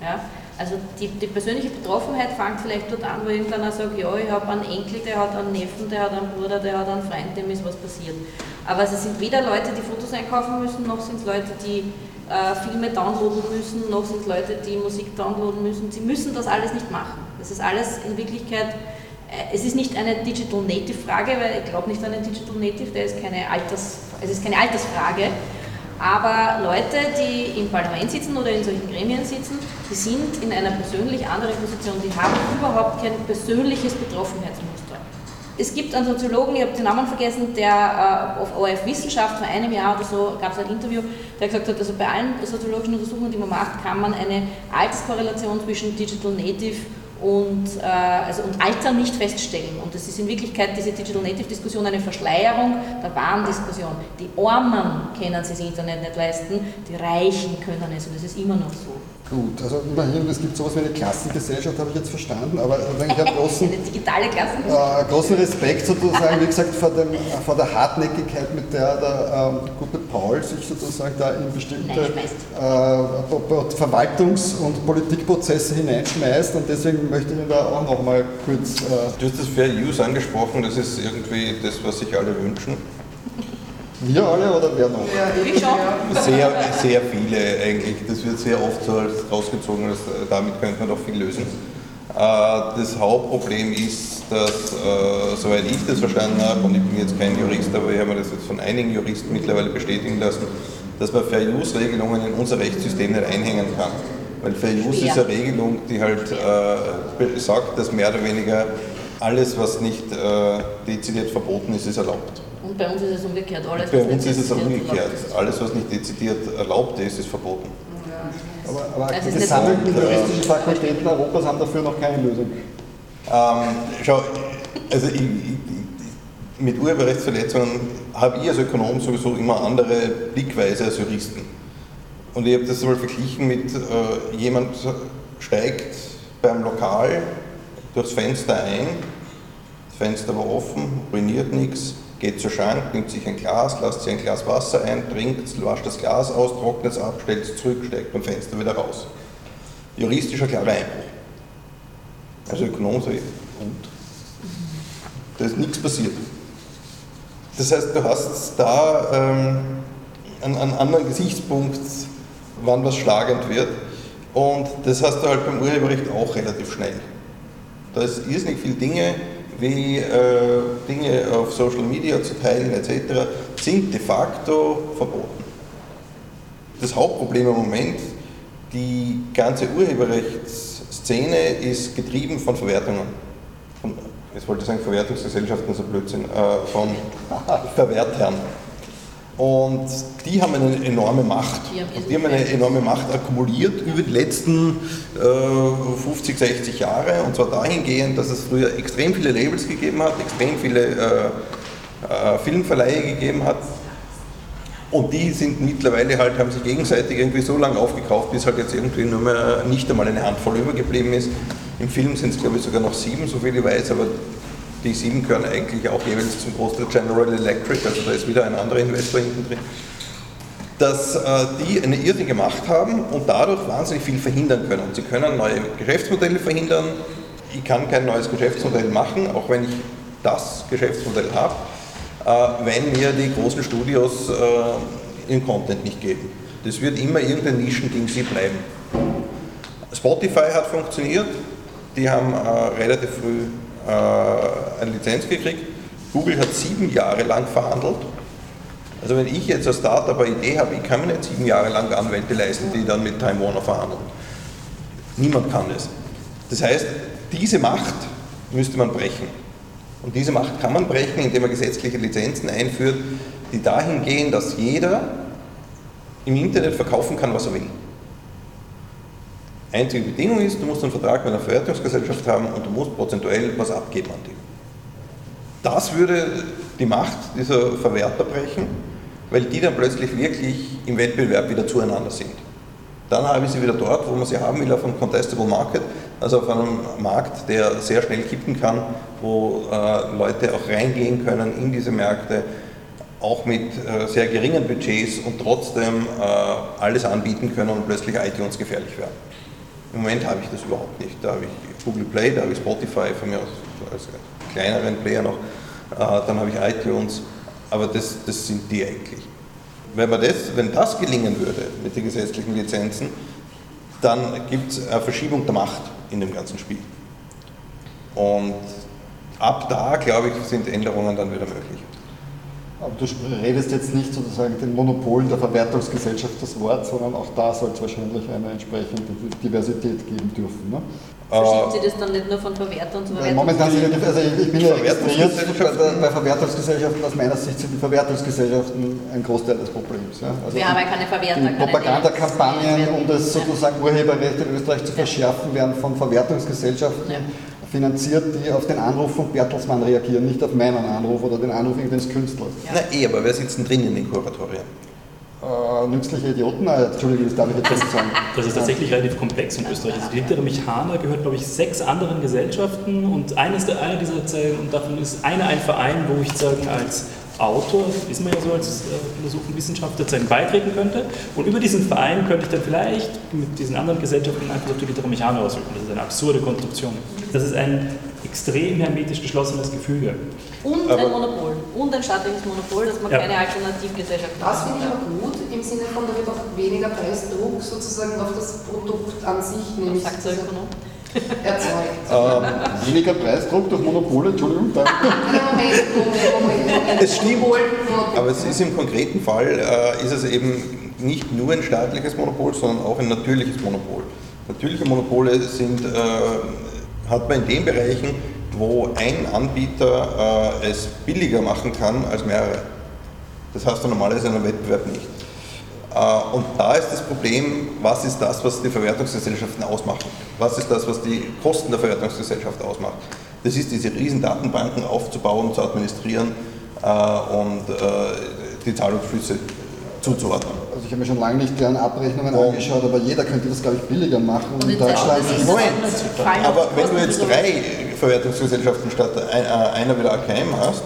Speaker 5: Ja? Also die, die persönliche Betroffenheit fängt vielleicht dort an, wo irgendeiner sagt, ja, ich habe einen Enkel, der hat einen Neffen, der hat einen Bruder, der hat einen Freund, dem ist was passiert. Aber es sind weder Leute, die Fotos einkaufen müssen, noch sind es Leute, die äh, Filme downloaden müssen, noch sind es Leute, die Musik downloaden müssen. Sie müssen das alles nicht machen. Das ist alles in Wirklichkeit äh, es ist nicht eine Digital Native Frage, weil ich glaube nicht an einen Digital Native, der ist keine Alters, es ist keine Altersfrage. Aber Leute, die im Parlament sitzen oder in solchen Gremien sitzen, die sind in einer persönlich anderen Position, die haben überhaupt kein persönliches Betroffenheitsmuster. Es gibt einen Soziologen, ich habe den Namen vergessen, der äh, auf ORF Wissenschaft vor einem Jahr oder so gab es ein Interview, der gesagt hat, also bei allen soziologischen Untersuchungen, die man macht, kann man eine Alterskorrelation zwischen Digital Native und, äh, also, und Alter nicht feststellen. Und es ist in Wirklichkeit diese Digital Native Diskussion eine Verschleierung der wahren Diskussion. Die Armen können sich das Internet nicht leisten, die Reichen können es und es ist immer noch so.
Speaker 3: Gut, also immerhin, es gibt sowas wie eine Klassengesellschaft, habe ich jetzt verstanden, aber also ich habe großen, äh, großen Respekt sozusagen, wie gesagt, vor, dem, vor der Hartnäckigkeit, mit der der ähm, gute Paul sich sozusagen da in bestimmte äh, Verwaltungs- und Politikprozesse hineinschmeißt und deswegen möchte ich ihn da auch noch mal kurz... Äh,
Speaker 6: Du hast das Fair Use angesprochen, das ist irgendwie das, was sich alle wünschen.
Speaker 3: Wir alle oder wer noch?
Speaker 5: Ich schon.
Speaker 6: Sehr, sehr viele eigentlich. Das wird sehr oft so rausgezogen, dass, äh, damit könnte man doch viel lösen. Äh, Das Hauptproblem ist, dass, äh, soweit ich das verstanden habe, und ich bin jetzt kein Jurist, aber ich habe mir das jetzt von einigen Juristen mittlerweile bestätigen lassen, dass man Fair Use-Regelungen in unser Rechtssystem nicht einhängen kann. Weil Fair Use
Speaker 5: Schwer.
Speaker 6: ist eine Regelung, die halt äh, sagt, dass mehr oder weniger alles, was nicht äh, dezidiert verboten ist, ist erlaubt.
Speaker 5: Und bei uns ist es umgekehrt. Alles,
Speaker 6: Bei
Speaker 5: was
Speaker 6: uns
Speaker 5: nicht
Speaker 6: ist es
Speaker 5: dezidiert
Speaker 6: umgekehrt.
Speaker 5: erlaubt ist.
Speaker 6: Alles, was nicht dezidiert erlaubt ist, ist verboten.
Speaker 3: Aber, aber
Speaker 5: Das
Speaker 3: die gesammelten juristischen Fakultäten Europas haben dafür noch keine Lösung.
Speaker 6: Ähm, schau, also ich, ich, mit Urheberrechtsverletzungen habe ich als Ökonom sowieso immer andere Blickweise als Juristen. Und ich habe das mal verglichen mit äh, jemand steigt beim Lokal durchs Fenster ein, das Fenster war offen, ruiniert nichts, geht zur Schrank, nimmt sich ein Glas, lasst sich ein Glas Wasser ein, trinkt, wascht das Glas aus, trocknet es ab, stellt es zurück, steigt beim Fenster wieder raus. Juristischer klarer Einbruch. Also Ökonom so, und? Da ist nichts passiert. Das heißt, du hast da ähm, einen, einen anderen Gesichtspunkt, wann was schlagend wird. Und das hast du halt beim Urheberrecht auch relativ schnell. Da ist irrsinnig viele Dinge, wie äh, Dinge auf Social Media zu teilen etc., sind de facto verboten. Das Hauptproblem im Moment, die ganze Urheberrechtsszene ist getrieben von Verwertungen. Von, jetzt wollte ich sagen Verwertungsgesellschaften, so Blödsinn, äh, von Verwertern. Und die haben eine enorme Macht.
Speaker 5: Die haben
Speaker 6: die haben eine enorme Macht akkumuliert über die letzten äh, 50, 60 Jahre. Und zwar dahingehend, dass es früher extrem viele Labels gegeben hat, extrem viele äh, äh, Filmverleihe gegeben hat. Und die sind mittlerweile halt, haben sich gegenseitig irgendwie so lange aufgekauft, bis halt jetzt irgendwie nur mehr nicht einmal eine Handvoll übergeblieben ist. Im Film sind es glaube ich sogar noch sieben, so viel ich weiß, aber die sieben gehören eigentlich auch jeweils zum Großteil General Electric, also da ist wieder ein anderer Investor hinten drin. Dass äh, die eine irrsinnige Macht haben und dadurch wahnsinnig viel verhindern können. Sie können neue Geschäftsmodelle verhindern. Ich kann kein neues Geschäftsmodell machen, auch wenn ich das Geschäftsmodell habe, äh, wenn mir die großen Studios äh, ihren Content nicht geben. Das wird immer irgendein Nischending sie bleiben. Spotify hat funktioniert, die haben äh, relativ früh äh, eine Lizenz gekriegt. Google hat sieben Jahre lang verhandelt. Also wenn ich jetzt als Startup eine Idee habe, ich kann mir nicht sieben Jahre lang Anwälte leisten, die dann mit Time Warner verhandeln. Niemand kann das. Das heißt, diese Macht müsste man brechen. Und diese Macht kann man brechen, indem man gesetzliche Lizenzen einführt, die dahin gehen, dass jeder im Internet verkaufen kann, was er will. Einzige Bedingung ist, du musst einen Vertrag mit einer Verwertungsgesellschaft haben und du musst prozentuell was abgeben an die. Das würde die Macht dieser Verwerter brechen, weil die dann plötzlich wirklich im Wettbewerb wieder zueinander sind. Dann habe ich sie wieder dort, wo man sie haben will, auf einem Contestable Market, also auf einem Markt, der sehr schnell kippen kann, wo äh, Leute auch reingehen können in diese Märkte, auch mit äh, sehr geringen Budgets und trotzdem äh, alles anbieten können und plötzlich iTunes gefährlich werden. Im Moment habe ich das überhaupt nicht. Da habe ich Google Play, da habe ich Spotify von mir aus als kleineren Player noch, äh, dann habe ich iTunes, aber das, das sind die eigentlich. Wenn, man das, wenn das gelingen würde mit den gesetzlichen Lizenzen, dann gibt es eine Verschiebung der Macht in dem ganzen Spiel. Und ab da, glaube ich, sind Änderungen dann wieder möglich.
Speaker 3: Aber du redest jetzt nicht sozusagen den Monopolen der Verwertungsgesellschaft das Wort, sondern auch da soll es wahrscheinlich eine entsprechende Diversität geben dürfen. Ne?
Speaker 5: Verschiebt Sie das dann nicht nur von Verwertern zu Verwertern?
Speaker 3: Momentan sind ja, also ich bin ja bei, bei Verwertungsgesellschaften, aus meiner Sicht sind die Verwertungsgesellschaften ein Großteil des Problems. Ja.
Speaker 5: Also Wir haben ja keine Verwerter.
Speaker 3: Die Propagandakampagnen, um das sozusagen Urheberrecht in Österreich zu verschärfen, werden von Verwertungsgesellschaften ja finanziert, die auf den Anruf von Bertelsmann reagieren, nicht auf meinen Anruf oder den Anruf irgendeines Künstlers.
Speaker 6: Ja. Na eh, aber wer sitzt denn drin in den Kuratorien?
Speaker 3: Äh, nützliche Idioten, äh, Entschuldigung, das darf ich jetzt nicht sagen.
Speaker 4: Das ist tatsächlich relativ komplex in Österreich. Also die hintere Mechaner gehört, glaube ich, sechs anderen Gesellschaften und eines der, eine dieser Zellen, und davon ist eine ein Verein, wo ich sagen, als Autor, ist man ja so als äh, Philosoph und Wissenschaftler, sozusagen beitreten könnte. Und über diesen Verein könnte ich dann vielleicht mit diesen anderen Gesellschaften einfach auf die Literatur Mechaner ausüben. Das ist eine absurde Konstruktion. Das ist ein extrem hermetisch geschlossenes Gefüge.
Speaker 5: Und aber ein Monopol. Und ein staatliches Monopol, dass man ja. keine Alternativgesellschaft
Speaker 7: hat. Das finde ich aber gut, im Sinne von, da wird auch weniger Preisdruck sozusagen auf das Produkt an sich, nämlich erzeugt.
Speaker 3: Ähm, weniger Preisdruck durch Monopole, Entschuldigung. Moment.
Speaker 6: Es stimmt, aber es ist im konkreten Fall, äh, ist es eben nicht nur ein staatliches Monopol, sondern auch ein natürliches Monopol. Natürliche Monopole sind, äh, hat man in den Bereichen, wo ein Anbieter äh, es billiger machen kann als mehrere. Das hast du normalerweise in einem Wettbewerb nicht. Äh, und da ist das Problem, was ist das, was die Verwertungsgesellschaften ausmachen? Was ist das, was die Kosten der Verwertungsgesellschaft ausmacht? Das ist diese riesen Datenbanken aufzubauen, zu administrieren äh, und äh, die Zahlungsflüsse zuzuordnen.
Speaker 3: Also ich habe mir schon lange nicht deren Abrechnungen und angeschaut, aber jeder könnte das, glaube ich, billiger machen. Und in Deutschland
Speaker 6: ist Moment, aber wenn du jetzt drei Verwertungsgesellschaften statt einer wieder AKM hast,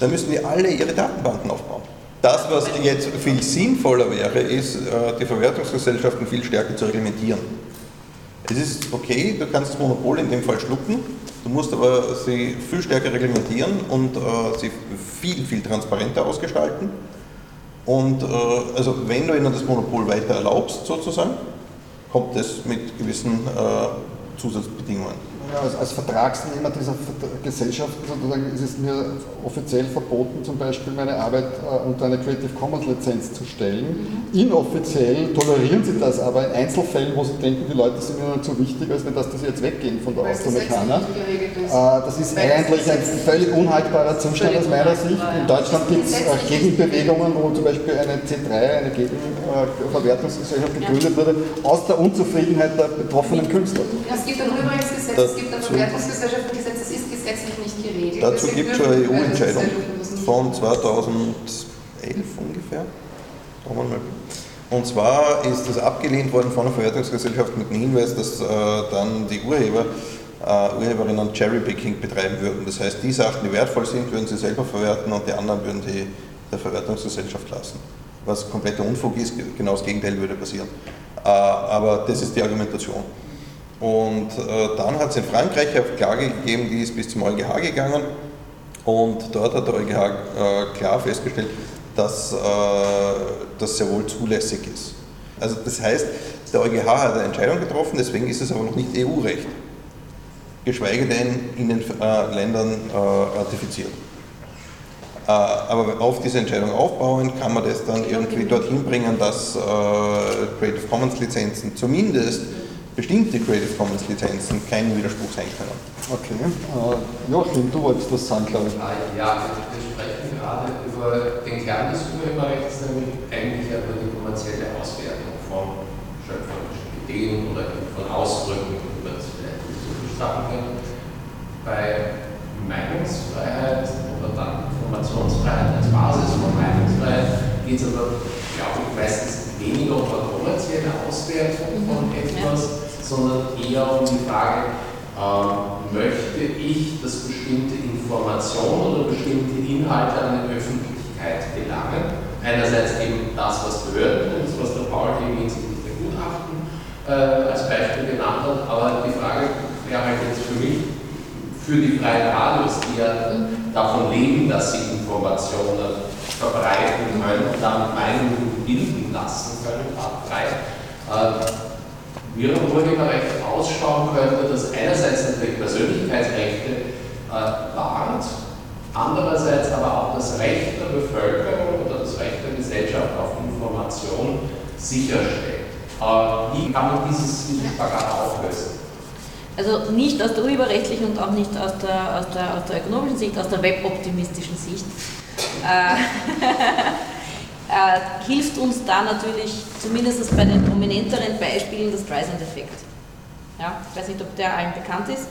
Speaker 6: dann müssen die alle ihre Datenbanken aufbauen. Das, was jetzt viel sinnvoller wäre, ist, äh, die Verwertungsgesellschaften viel stärker zu reglementieren. Es ist okay, du kannst das Monopol in dem Fall schlucken, du musst aber sie viel stärker reglementieren und äh, sie viel, viel transparenter ausgestalten. Und äh, also wenn du ihnen das Monopol weiter erlaubst, sozusagen, kommt es mit gewissen äh, Zusatzbedingungen.
Speaker 3: Ja, als, als, Vertragsnehmer dieser Gesellschaften sozusagen ist es mir offiziell verboten, zum Beispiel meine Arbeit äh, unter eine Creative Commons Lizenz zu stellen. Mhm. Inoffiziell tolerieren sie das, aber in Einzelfällen, wo sie denken, die Leute sind ihnen zu wichtig, als wenn das, dass sie jetzt weggehen von der Austromechana. Äh, das ist eigentlich ein völlig unhaltbarer Zustand aus meiner Sicht. In Deutschland gibt es äh, Gegenbewegungen, wo zum Beispiel eine C3, eine Gegenverwertungsgesellschaft gegründet wurde, aus der Unzufriedenheit der betroffenen Künstler.
Speaker 7: Es gibt ein Urheberrechtsgesetz, es gibt ein Verwertungsgesellschaftengesetz, das ist gesetzlich nicht geregelt.
Speaker 6: Dazu gibt es schon eine EU-Entscheidung von 2011 ungefähr. Und zwar ist das abgelehnt worden von der Verwertungsgesellschaft mit dem Hinweis, dass äh, dann die Urheber, äh, Urheberinnen Cherrypicking betreiben würden. Das heißt, die Sachen, die wertvoll sind, würden sie selber verwerten und die anderen würden sie der Verwertungsgesellschaft lassen. Was kompletter Unfug ist, genau das Gegenteil würde passieren. Äh, aber das ist die Argumentation. Und äh, dann hat es in Frankreich eine Klage gegeben, die ist bis zum EuGH gegangen. Und dort hat der EuGH äh, klar festgestellt, dass äh, das sehr wohl zulässig ist. Also das heißt, der EuGH hat eine Entscheidung getroffen, deswegen ist es aber noch nicht EU-Recht. Geschweige denn in den äh, Ländern äh, ratifiziert. Äh, aber auf diese Entscheidung aufbauend kann man das dann irgendwie dorthin bringen, dass Creative Commons Lizenzen zumindest bestimmte Creative Commons Lizenzen keinen Widerspruch sein können.
Speaker 3: Okay. Äh, Joachim, du wolltest das sagen, glaube ich.
Speaker 2: Ah, ja, wir sprechen gerade über den Kern des Urheberrechts, nämlich eigentlich über die kommerzielle Auswertung von schöpferischen Ideen oder von Ausdrücken, die man vielleicht so gestatten kann. Bei Meinungsfreiheit oder dann Informationsfreiheit als Basis von Meinungsfreiheit geht es aber, glaube ich, meistens weniger um eine kommerzielle Auswertung von mhm. etwas, sondern eher um die Frage, äh, möchte ich, dass bestimmte Informationen oder bestimmte Inhalte an die Öffentlichkeit gelangen. Einerseits eben das, was Behörden und was der Paul eben hinsichtlich der Gutachten äh, als Beispiel genannt hat, aber die Frage wäre halt jetzt für mich, für die freien Radios, die ja davon leben, dass sie Informationen verbreiten können und damit Meinungen bilden lassen können, frei. Äh, wie ein Urheberrecht ausschauen könnte, das einerseits natürlich Persönlichkeitsrechte äh, wahrt, andererseits aber auch das Recht der Bevölkerung oder das Recht der Gesellschaft auf Information sicherstellt. Äh, wie kann man dieses, diesen Spagat auflösen?
Speaker 5: Also nicht aus der urheberrechtlichen und auch nicht aus der, aus der, aus der ökonomischen Sicht, aus der weboptimistischen Sicht. Äh, hilft uns da natürlich zumindest bei den prominenteren Beispielen das Streisand-Effekt. Ja, ich weiß nicht, ob der allen bekannt ist.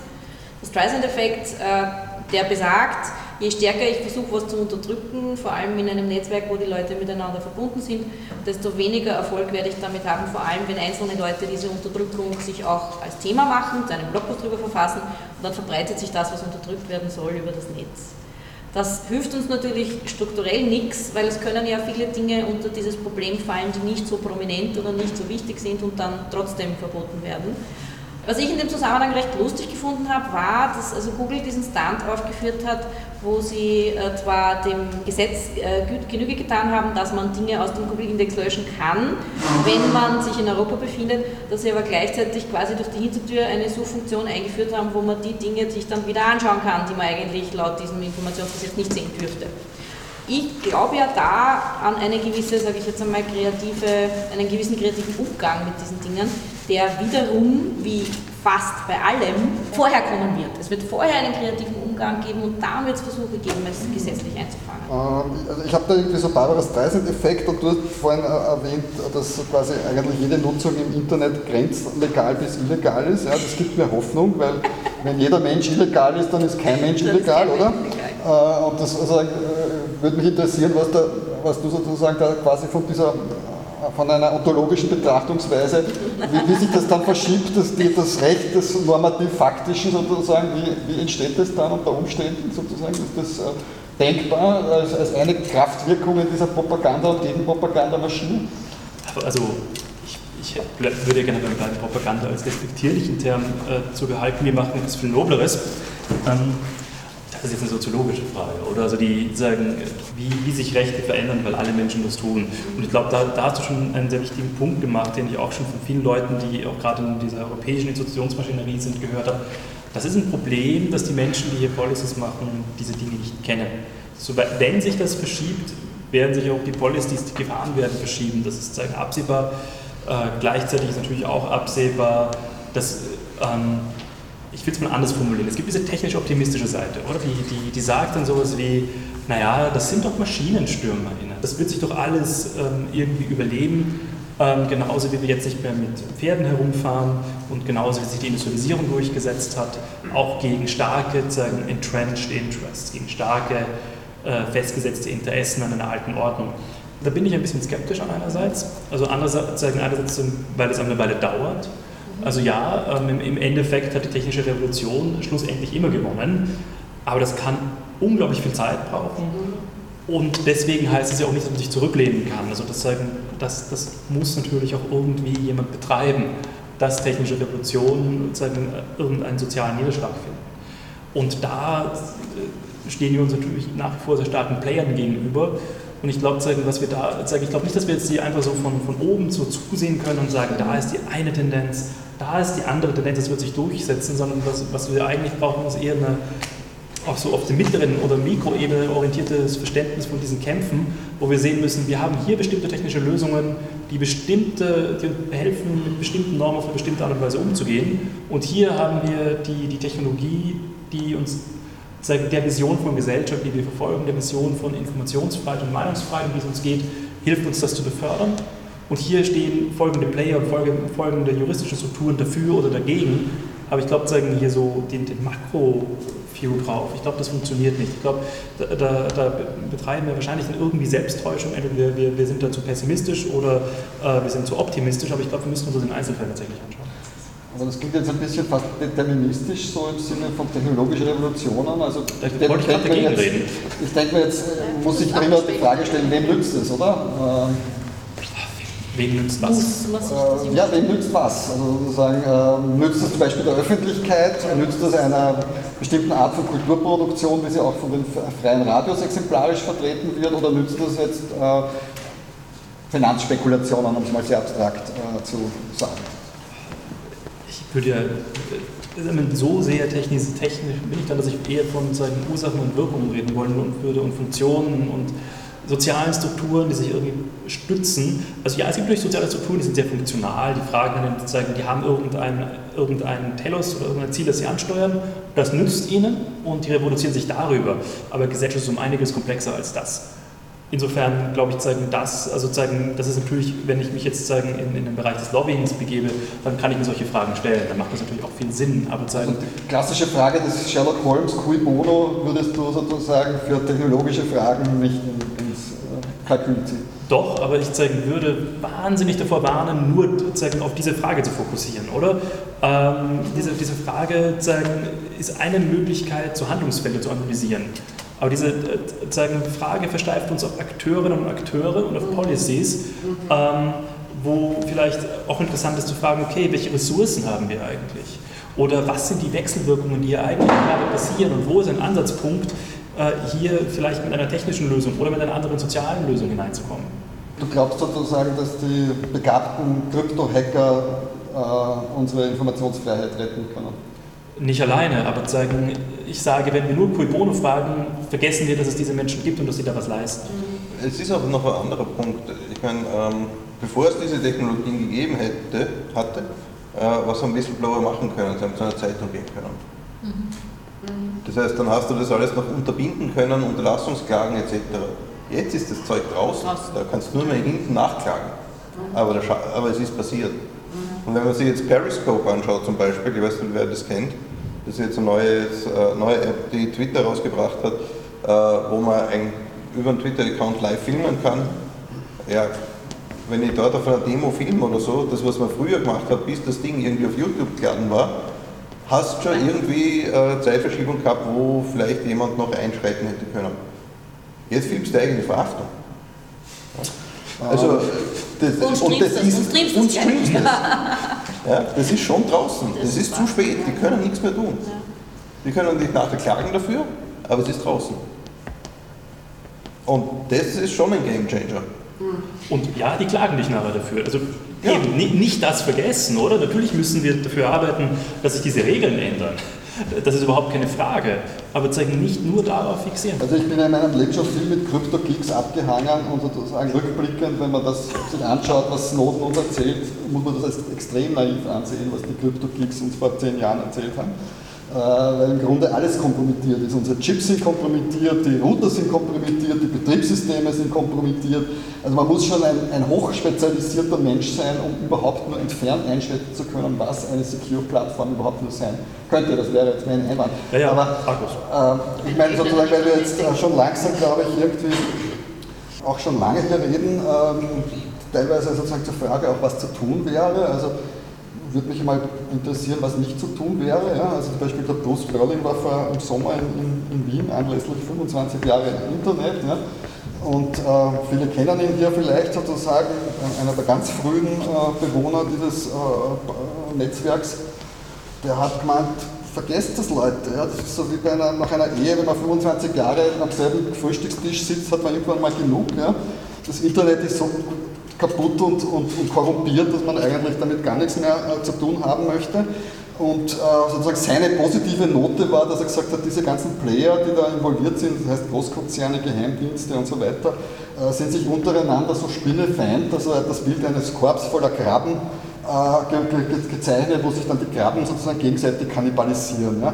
Speaker 5: Das Streisand-Effekt, äh, der besagt, je stärker ich versuche, was zu unterdrücken, vor allem in einem Netzwerk, wo die Leute miteinander verbunden sind, desto weniger Erfolg werde ich damit haben, vor allem wenn einzelne Leute diese Unterdrückung sich auch als Thema machen, einen Blogpost darüber verfassen und dann verbreitet sich das, was unterdrückt werden soll, über das Netz. Das hilft uns natürlich strukturell nichts, weil es können ja viele Dinge unter dieses Problem fallen, die nicht so prominent oder nicht so wichtig sind und dann trotzdem verboten werden. Was ich in dem Zusammenhang recht lustig gefunden habe, war, dass also Google diesen Stand aufgeführt hat, wo sie äh, zwar dem Gesetz äh, Genüge getan haben, dass man Dinge aus dem Google-Index löschen kann, wenn man sich in Europa befindet, dass sie aber gleichzeitig quasi durch die Hintertür eine Suchfunktion eingeführt haben, wo man die Dinge sich dann wieder anschauen kann, die man eigentlich laut diesem Informationsgesetz nicht sehen dürfte. Ich glaube ja da an eine gewisse, sage ich jetzt einmal, kreative, einen gewissen kreativen Umgang mit diesen Dingen, der wiederum, wie fast bei allem, vorher kommen wird. Es wird vorher einen kreativen Umgang geben und dann wird es Versuche geben, es gesetzlich einzufangen.
Speaker 3: Ähm, also ich habe da irgendwie so Barbara Streisand-Effekt und du hast vorhin äh, erwähnt, dass quasi eigentlich jede Nutzung im Internet grenzlegal bis illegal ist. Ja, das gibt mir Hoffnung, weil wenn jeder Mensch illegal ist, dann ist kein Mensch illegal, oder? Illegal. Äh, und das also, würde mich interessieren, was, da, was du sozusagen da quasi von dieser von einer ontologischen Betrachtungsweise, wie, wie sich das dann verschiebt, das, das Recht des normativ-faktischen sozusagen, wie, wie entsteht das dann unter Umständen sozusagen? Ist das äh, denkbar als, als eine Kraftwirkung in dieser Propaganda- und Gegenpropagandamaschine?
Speaker 4: Also ich, ich würde gerne beim Propaganda als respektierlichen Term äh, zu behalten. Wir machen etwas viel Nobleres. Ähm, das ist jetzt eine soziologische Frage, oder? Also die sagen, wie, wie sich Rechte verändern, weil alle Menschen das tun. Und ich glaube, da, da, hast du schon einen sehr wichtigen Punkt gemacht, den ich auch schon von vielen Leuten, die auch gerade in dieser europäischen Institutionsmaschinerie sind, gehört habe. Das ist ein Problem, dass die Menschen, die hier Policies machen, diese Dinge nicht kennen. So, wenn sich das verschiebt, werden sich auch die Policies, die gefahren werden, verschieben. Das ist absehbar. Äh, gleichzeitig ist natürlich auch absehbar, dass ähm, ich will es mal anders formulieren. Es gibt diese technisch optimistische Seite, oder? Die, die, die sagt dann sowas wie, naja, das sind doch Maschinenstürmer. Das wird sich doch alles ähm, irgendwie überleben. Ähm, genauso wie wir jetzt nicht mehr mit Pferden herumfahren und genauso wie sich die Industrialisierung durchgesetzt hat, auch gegen starke, sagen, entrenched interests, gegen starke, äh, festgesetzte Interessen an einer alten Ordnung. Da bin ich ein bisschen skeptisch einerseits. Also andererseits, einerseits weil es eine Weile dauert also ja, ähm, im Endeffekt hat die technische Revolution schlussendlich immer gewonnen, aber das kann unglaublich viel Zeit brauchen. Und deswegen heißt es ja auch nicht, dass man sich zurücklehnen kann. Also das, das, das muss natürlich auch irgendwie jemand betreiben, dass technische Revolutionen sagen, irgendeinen sozialen Niederschlag finden. Und da äh, stehen wir uns natürlich nach wie vor sehr starken Playern gegenüber. Und ich glaube, was wir da, ich glaube nicht, dass wir jetzt die einfach so von, von oben so zusehen können und sagen, da ist die eine Tendenz, da ist die andere Tendenz, das wird sich durchsetzen, sondern was, was wir eigentlich brauchen, ist eher eine auch so auf der mittleren oder Mikroebene orientiertes Verständnis von diesen Kämpfen, wo wir sehen müssen, wir haben hier bestimmte technische Lösungen, die bestimmte, die helfen, mit bestimmten Normen auf eine bestimmte Art und Weise umzugehen. Und hier haben wir die, die Technologie, die uns der Vision von Gesellschaft, die wir verfolgen, der Vision von Informationsfreiheit und Meinungsfreiheit, um die es uns geht, hilft uns das zu befördern. Und hier stehen folgende Player und folgende juristische Strukturen dafür oder dagegen. Aber ich glaube, zeigen hier so den, den Makro View drauf. Ich glaube, das funktioniert nicht. Ich glaube, da, da, da, betreiben wir wahrscheinlich irgendwie Selbsttäuschung. Entweder wir, wir, wir sind da zu pessimistisch oder äh, wir sind zu optimistisch, aber ich glaube, wir müssen uns das in Einzelfällen tatsächlich anschauen.
Speaker 3: Aber das klingt jetzt ein bisschen fast deterministisch, so im Sinne von technologischen Revolutionen. Also,
Speaker 4: ich ich dagegen
Speaker 3: jetzt,
Speaker 4: reden.
Speaker 3: Ich denke mir jetzt, muss ich immer die Frage stellen, wem nützt es, oder? Ähm,
Speaker 4: Wem nützt was?
Speaker 3: Äh, ja, wem nützt was? Also sozusagen, äh, nützt es zum Beispiel der Öffentlichkeit, nützt es einer bestimmten Art von Kulturproduktion, wie sie auch von den freien Radios exemplarisch vertreten wird, oder nützt es jetzt äh, Finanzspekulationen, um es mal sehr abstrakt äh, zu sagen?
Speaker 4: Ich würde ja äh, so sehr technisch, technisch bin ich dann, dass ich eher von sagen, Ursachen und Wirkungen reden wollen und würde und Funktionen und sozialen Strukturen, die sich irgendwie stützen. Also ja, es gibt durch soziale Strukturen, die sind sehr funktional, die fragen dann sozusagen, die haben irgendeinen irgendein Telos oder irgendein Ziel, das sie ansteuern, das nützt ihnen und die reproduzieren sich darüber. Aber Gesellschaft ist um einiges komplexer als das. Insofern glaube ich, zeigen das, also zeigen, das ist natürlich, wenn ich mich jetzt zeigen in, in den Bereich des Lobbyings begebe, dann kann ich mir solche Fragen stellen. Dann macht das natürlich auch viel Sinn. Aber zeigen,
Speaker 3: also die klassische Frage des Sherlock Holmes, cui bono, würdest du sozusagen für technologische Fragen nicht ins äh, Kalkül ziehen?
Speaker 4: Doch, aber ich zeigen würde wahnsinnig davor warnen, nur zeigen, auf diese Frage zu fokussieren, oder? Ähm, diese, diese Frage zeigen, ist eine Möglichkeit, so Handlungsfälle zu analysieren. Aber diese sagen, äh, Frage versteift uns auf Akteurinnen und Akteure und auf Policies, ähm, wo vielleicht auch interessant ist zu fragen, okay, welche Ressourcen haben wir eigentlich? Oder was sind die Wechselwirkungen, die hier eigentlich gerade passieren und wo ist ein Ansatzpunkt, äh, hier vielleicht mit einer technischen Lösung oder mit einer anderen sozialen Lösung hineinzukommen?
Speaker 3: Du glaubst sozusagen, dass die begabten Krypto-Hacker äh, unsere Informationsfreiheit retten können?
Speaker 4: Nicht alleine, aber sagen, ich sage, wenn wir nur Cui Bono fragen, vergessen wir, dass es diese Menschen gibt und dass sie da was leisten.
Speaker 6: Es ist aber noch ein anderer Punkt. Ich meine, ähm, bevor es diese Technologien gegeben hätte, hatte, äh, was haben Whistleblower machen können? Sie haben zu einer Zeitung gehen können. Mhm. Das heißt, dann hast du das alles noch unterbinden können, Unterlassungsklagen etc. Jetzt ist das Zeug draußen, da kannst du nur mehr hinten nachklagen. Mhm. Aber, aber es ist passiert. Und wenn man sich jetzt Periscope anschaut zum Beispiel, ich weiß nicht, wer das kennt, das ist jetzt eine neue, äh, neue App, die Twitter rausgebracht hat, äh, wo man ein, über einen Twitter-Account live filmen kann. Ja, wenn ich dort auf einer Demo filme oder so, das was man früher gemacht hat, bis das Ding irgendwie auf YouTube geladen war, hast schon irgendwie äh, Zeitverschiebung gehabt, wo vielleicht jemand noch einschreiten hätte können. Jetzt filmst du eigene Verhaftung. Also,
Speaker 5: das, und, und das ist, und streamst und streamst
Speaker 6: das. Ja, das ist schon draußen. Das, das ist zu spät. Die können nichts mehr tun. Die können nicht nachher klagen dafür, aber es ist draußen. Und das ist schon ein Game Changer.
Speaker 4: Und ja, die klagen nicht nachher dafür. Also ja. eben, nicht das vergessen, oder? Natürlich müssen wir dafür arbeiten, dass sich diese Regeln ändern. Das ist überhaupt keine Frage. Aber zeigen nicht nur darauf fixieren.
Speaker 3: Also ich bin in meinem Leben schon viel mit Krypto-Geeks abgehangen und sozusagen rückblickend, wenn man das sich anschaut, was Snowden uns erzählt, muss man das als extrem naiv ansehen, was die Krypto-Geeks uns vor zehn Jahren erzählt haben. Äh, weil im Grunde alles kompromittiert ist. Unsere Chips sind kompromittiert, die Router sind kompromittiert, die Betriebssysteme sind kompromittiert. Also man muss schon ein, ein hochspezialisierter Mensch sein, um überhaupt nur entfernt einschätzen zu können, was eine Secure-Plattform überhaupt nur sein könnte. Das wäre jetzt mein Einwand.
Speaker 4: Ja, ja,
Speaker 3: Aber äh, ich meine sozusagen, weil wir jetzt äh, schon langsam, glaube ich, irgendwie auch schon lange hier reden, ähm, teilweise sozusagen zur Frage auch, was zu tun wäre. Also würde mich mal interessieren, was nicht zu tun wäre. Ja? Also zum Beispiel der Bruce Berling war vor, im Sommer in, in, in Wien anlässlich 25 Jahre Internet. Ja? Und äh, viele kennen ihn hier vielleicht sozusagen, einer der ganz frühen äh, Bewohner dieses äh, Netzwerks. Der hat gemeint, vergesst das Leute. Ja? Das ist so wie einer, nach einer Ehe, wenn man 25 Jahre am selben Frühstückstisch sitzt, hat man irgendwann mal genug. Ja? Das Internet ist so kaputt und, und, und, korrumpiert, dass man eigentlich damit gar nichts mehr äh, zu tun haben möchte. Und äh, sozusagen seine positive Note war, dass er gesagt hat, diese ganzen Player, die da involviert sind, das heißt Großkonzerne, Geheimdienste und so weiter, äh, sind sich untereinander so spinnefeind, dass er das Bild eines Korps voller Krabben äh, ge ge gezeichnet, wo sich dann die Krabben sozusagen gegenseitig kannibalisieren. Ja.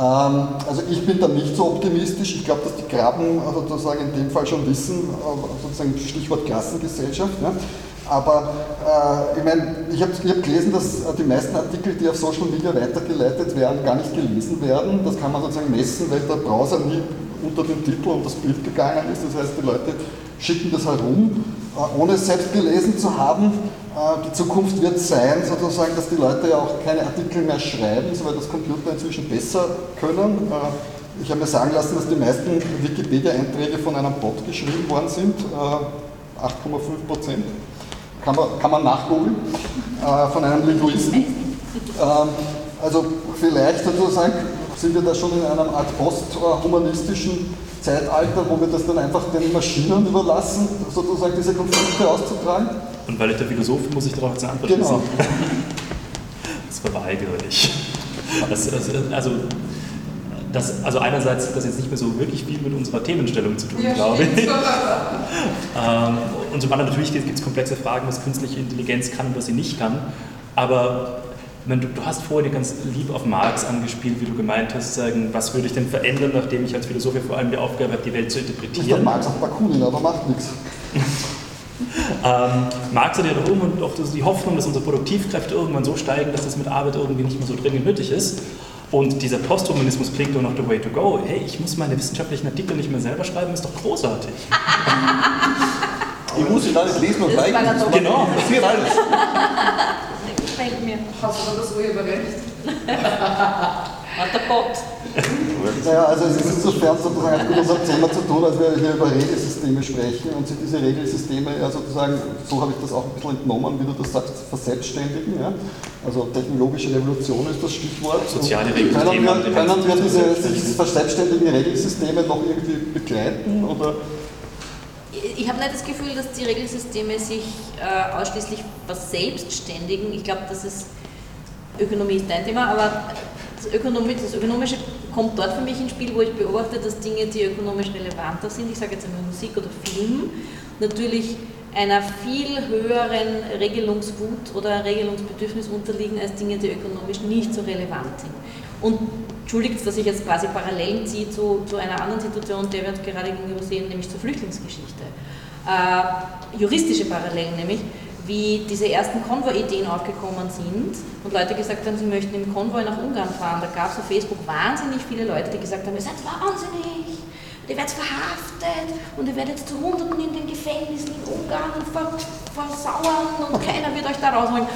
Speaker 3: Ähm, also ich bin da nicht so optimistisch. Ich glaube, dass die Graben sozusagen in dem Fall schon wissen, äh, sozusagen Stichwort Klassengesellschaft, ja, Aber äh, ich meine, ich habe hab gelesen, dass die meisten Artikel, die auf Social Media weitergeleitet werden, gar nicht gelesen werden. Das kann man sozusagen messen, weil der Browser nie unter den Titel und das Bild gegangen ist. Das heißt, die Leute schicken das herum, äh, ohne es selbst gelesen zu haben. Äh, die Zukunft wird sein, sozusagen, dass die Leute ja auch keine Artikel mehr schreiben, weil das Computer inzwischen besser können. Äh, ich habe mir sagen lassen, dass die meisten Wikipedia-Einträge von einem Bot geschrieben worden sind, 8,5 Prozent. Kann man, kann man nachgoogeln, von einem Linguisten. Ähm, also vielleicht sozusagen sind wir da schon in einer Art posthumanistischen Zeitalter, wo wir das dann einfach den Maschinen überlassen, sozusagen diese Konflikte auszutragen?
Speaker 4: Und weil ich der Philosoph bin, muss ich darauf jetzt eine Antwort
Speaker 3: genau.
Speaker 4: Das verweigere ich. Das, also, das, also einerseits hat das jetzt nicht mehr so wirklich viel mit unserer Themenstellung zu tun, ja, glaube ich. ähm, und zum anderen natürlich gibt es komplexe Fragen, was künstliche Intelligenz kann und was sie nicht kann. Aber meine, du, du, hast vorhin ganz lieb auf Marx angespielt, wie du gemeint hast, sagen, was würde ich denn verändern, nachdem ich als Philosoph vor allem die Aufgabe habe, die Welt zu interpretieren.
Speaker 3: Ich Marx auf Bakunin, aber macht nichts.
Speaker 4: ähm, Marx hat ja darum und auch die Hoffnung, dass unsere Produktivkräfte irgendwann so steigen, dass das mit Arbeit irgendwie nicht mehr so dringend nötig ist. Und dieser Posthumanismus klingt doch noch the way to go. Hey, ich muss meine wissenschaftlichen Artikel nicht mehr selber schreiben, ist doch großartig.
Speaker 6: ich muss sie nicht lesen und
Speaker 5: zeigen.
Speaker 4: Genau.
Speaker 6: Passiert alles
Speaker 7: gefällt mir. Hast du das Urheberrecht?
Speaker 5: Hat der Gott.
Speaker 3: Naja, also es ist insofern sozusagen mit unserem Thema zu tun, als wir hier über Regelsysteme sprechen und sich diese Regelsysteme ja sozusagen, so habe ich das auch ein bisschen entnommen, wie du das sagst, verselbstständigen. Ja? Also technologische Revolution ist das Stichwort.
Speaker 4: Soziale Regelsysteme.
Speaker 3: Können wir, können wir diese sich verselbstständigen Regelsysteme noch irgendwie begleiten? Oder?
Speaker 5: ich habe nicht das Gefühl, dass die Regelsysteme sich äh, ausschließlich verselbstständigen. Ich glaube, dass es Ökonomie ist dein Thema, aber das, Ökonomie, das Ökonomische kommt dort für mich ins Spiel, wo ich beobachte, dass Dinge, die ökonomisch relevanter sind, ich sage jetzt einmal Musik oder Film, natürlich einer viel höheren Regelungswut oder Regelungsbedürfnis unterliegen als Dinge, die ökonomisch nicht so relevant sind. Und entschuldigt, dass ich jetzt quasi Parallelen ziehe zu, zu einer anderen Situation, der wir gerade gegenüber sehen, nämlich zur Flüchtlingsgeschichte. Äh, juristische Parallelen nämlich, wie diese ersten Konvoi-Ideen aufgekommen sind und Leute gesagt haben, sie möchten im Konvoi nach Ungarn fahren. Da gab es auf Facebook wahnsinnig viele Leute, die gesagt haben, ihr seid wahnsinnig, ihr werdet verhaftet und ihr werdet zu Hunderten in den Gefängnissen in Ungarn versauern und keiner wird euch da rausholen.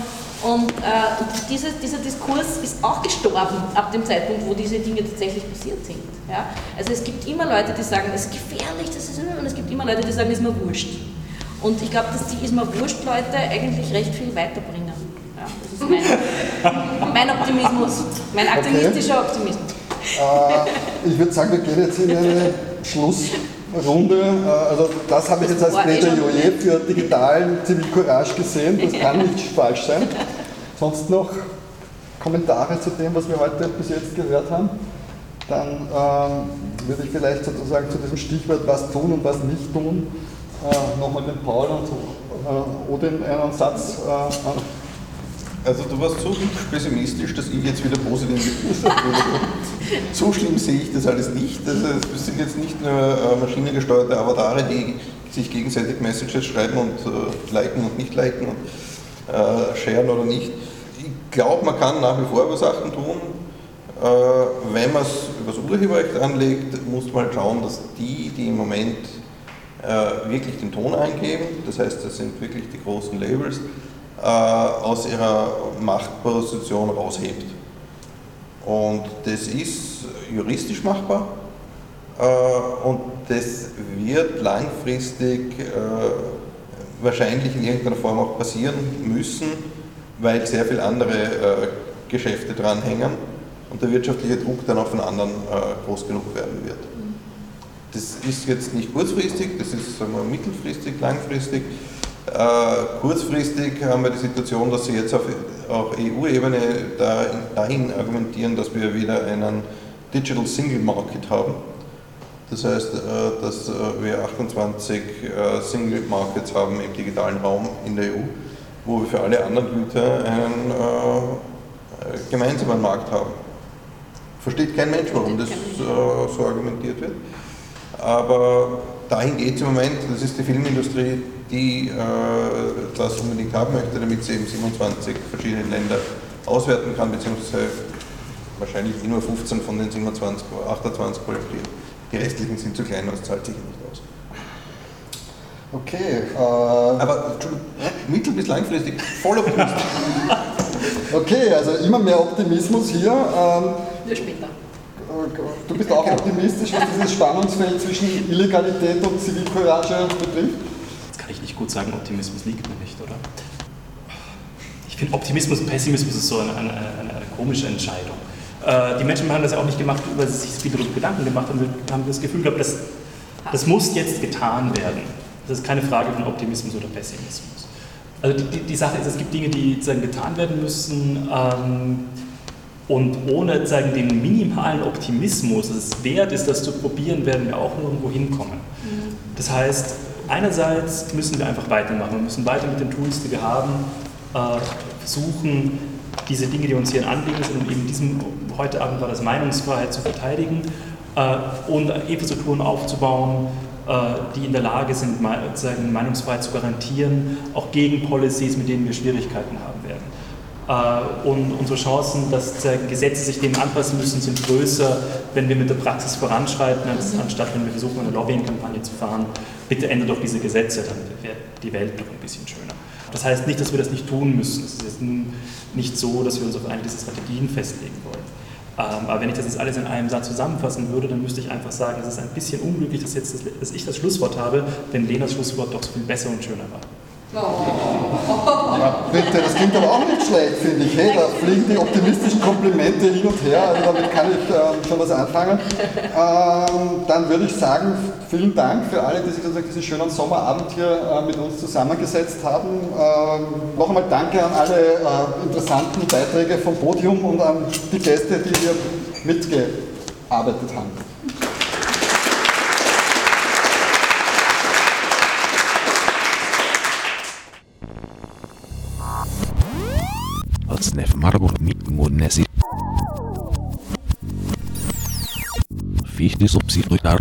Speaker 5: Und äh, diese, dieser Diskurs ist auch gestorben ab dem Zeitpunkt, wo diese Dinge tatsächlich passiert sind. Ja? Also es gibt immer Leute, die sagen, es ist gefährlich, das ist, und es gibt immer Leute, die sagen, es ist mir wurscht. Und ich glaube, dass die Isma Wurscht Leute eigentlich recht viel weiterbringen. Ja, das ist mein, mein Optimismus, mein aktivistischer okay. Optimismus.
Speaker 3: Äh, ich würde sagen, wir gehen jetzt in eine Schlussrunde. Äh, also das habe ich jetzt als Plädoyer für digitalen Zivilcourage gesehen. Das kann nicht falsch sein. Sonst noch Kommentare zu dem, was wir heute bis jetzt gehört haben? Dann ähm, würde ich vielleicht sozusagen zu diesem Stichwort was tun und was nicht tun äh, nochmal den Paul und äh, Odin einen Satz äh,
Speaker 6: also du warst so pessimistisch, dass ich jetzt wieder positiv So schlimm sehe ich das alles nicht. Also es sind jetzt nicht nur äh, maschinengesteuerte Avatare, die sich gegenseitig Messages schreiben und äh, liken und nicht liken und äh, sharen oder nicht. Ich glaube, man kann nach wie vor über Sachen tun. Äh, wenn man es übers Urheberrecht anlegt, muss man halt schauen, dass die, die im Moment wirklich den Ton eingeben, das heißt, das sind wirklich die großen Labels, äh, aus ihrer Machtposition raushebt. Und das ist juristisch machbar äh, und das wird langfristig äh, wahrscheinlich in irgendeiner Form auch passieren müssen, weil sehr viele andere äh, Geschäfte dranhängen und der wirtschaftliche Druck dann auch von anderen äh, groß genug werden wird. Das ist jetzt nicht kurzfristig, das ist sagen wir, mittelfristig, langfristig. Äh, kurzfristig haben wir die Situation, dass sie jetzt auf auch EU-Ebene dahin argumentieren, dass wir wieder einen Digital Single Market haben. Das heißt, äh, dass äh, wir 28 Single Markets haben im digitalen Raum in der EU, wo wir für alle anderen Güter einen gemeinsamen Markt haben. Versteht kein Mensch, warum das so argumentiert wird. Aber dahin geht es im Moment, das ist die Filmindustrie, die äh, das unbedingt haben möchte, damit sie eben 27 verschiedene Länder auswerten kann, beziehungsweise wahrscheinlich eh nur 15 von den 27, 28 kolportiert. Die restlichen sind zu klein, das zahlt sich nicht aus.
Speaker 3: Okay.
Speaker 6: Äh, Aber mittel- bis langfristig voll optimistisch.
Speaker 3: okay, also immer mehr Optimismus hier. Ähm,
Speaker 5: Nur später.
Speaker 3: Du bist auch optimistisch, was dieses Spannungsfeld zwischen Illegalität und Zivilcourage betrifft?
Speaker 4: Jetzt kann ich nicht gut sagen, Optimismus liegt mir nicht, oder? Ich finde Optimismus und Pessimismus ist so eine, eine, eine, eine komische Entscheidung. Äh, die Menschen haben das ja auch nicht gemacht, weil sie sich wieder Gedanken gemacht haben. Haben das Gefühl gehabt, das, das muss jetzt getan werden. Das ist keine Frage von Optimismus oder Pessimismus. Also die, die, die Sache ist, es gibt Dinge, die getan werden müssen. Ähm, und ohne sozusagen den minimalen Optimismus, dass es wert ist, das zu probieren, werden wir auch nirgendwo hinkommen. Mhm. Das heißt, einerseits müssen wir einfach weitermachen. Wir müssen weiter mit den Tools, die wir haben, äh, versuchen, diese Dinge, die uns hier ein Anliegen sind, und eben diesem, heute Abend war das Meinungsfreiheit zu verteidigen äh, und Infrastrukturen aufzubauen, äh, die in der Lage sind, sozusagen Meinungsfreiheit zu garantieren, auch gegen Policies, mit denen wir Schwierigkeiten haben und unsere Chancen, dass Gesetze sich dem anpassen müssen, sind größer, wenn wir mit der Praxis voranschreiten, anstatt wenn wir versuchen, eine Lobbying-Kampagne zu fahren. Bitte ändert doch diese Gesetze, dann wird die Welt doch ein bisschen schöner. Das heißt nicht, dass wir das nicht tun müssen. Es ist nicht so, dass wir uns auf eine dieser Strategien festlegen wollen. Ähm, aber wenn ich das jetzt alles in einem Satz zusammenfassen würde, dann müsste ich einfach sagen, es ist ein bisschen unglücklich, dass, jetzt das, dass ich das Schlusswort habe, denn Lenas Schlusswort doch so viel besser und schöner war.
Speaker 3: Bitte, das klingt aber auch nicht schlecht, finde ich. Hey, da fliegen die optimistischen Komplimente hin und her, also damit kann ich ähm, schon was anfangen. Ähm, dann würde ich sagen, vielen Dank für alle, die sich diesen schönen Sommerabend hier äh, mit uns zusammengesetzt haben. Ähm, noch einmal danke an alle äh, interessanten Beiträge vom Podium und an die Gäste, die hier mitgearbeitet haben.
Speaker 1: Snef Margot Nesi. Fichte subsidiar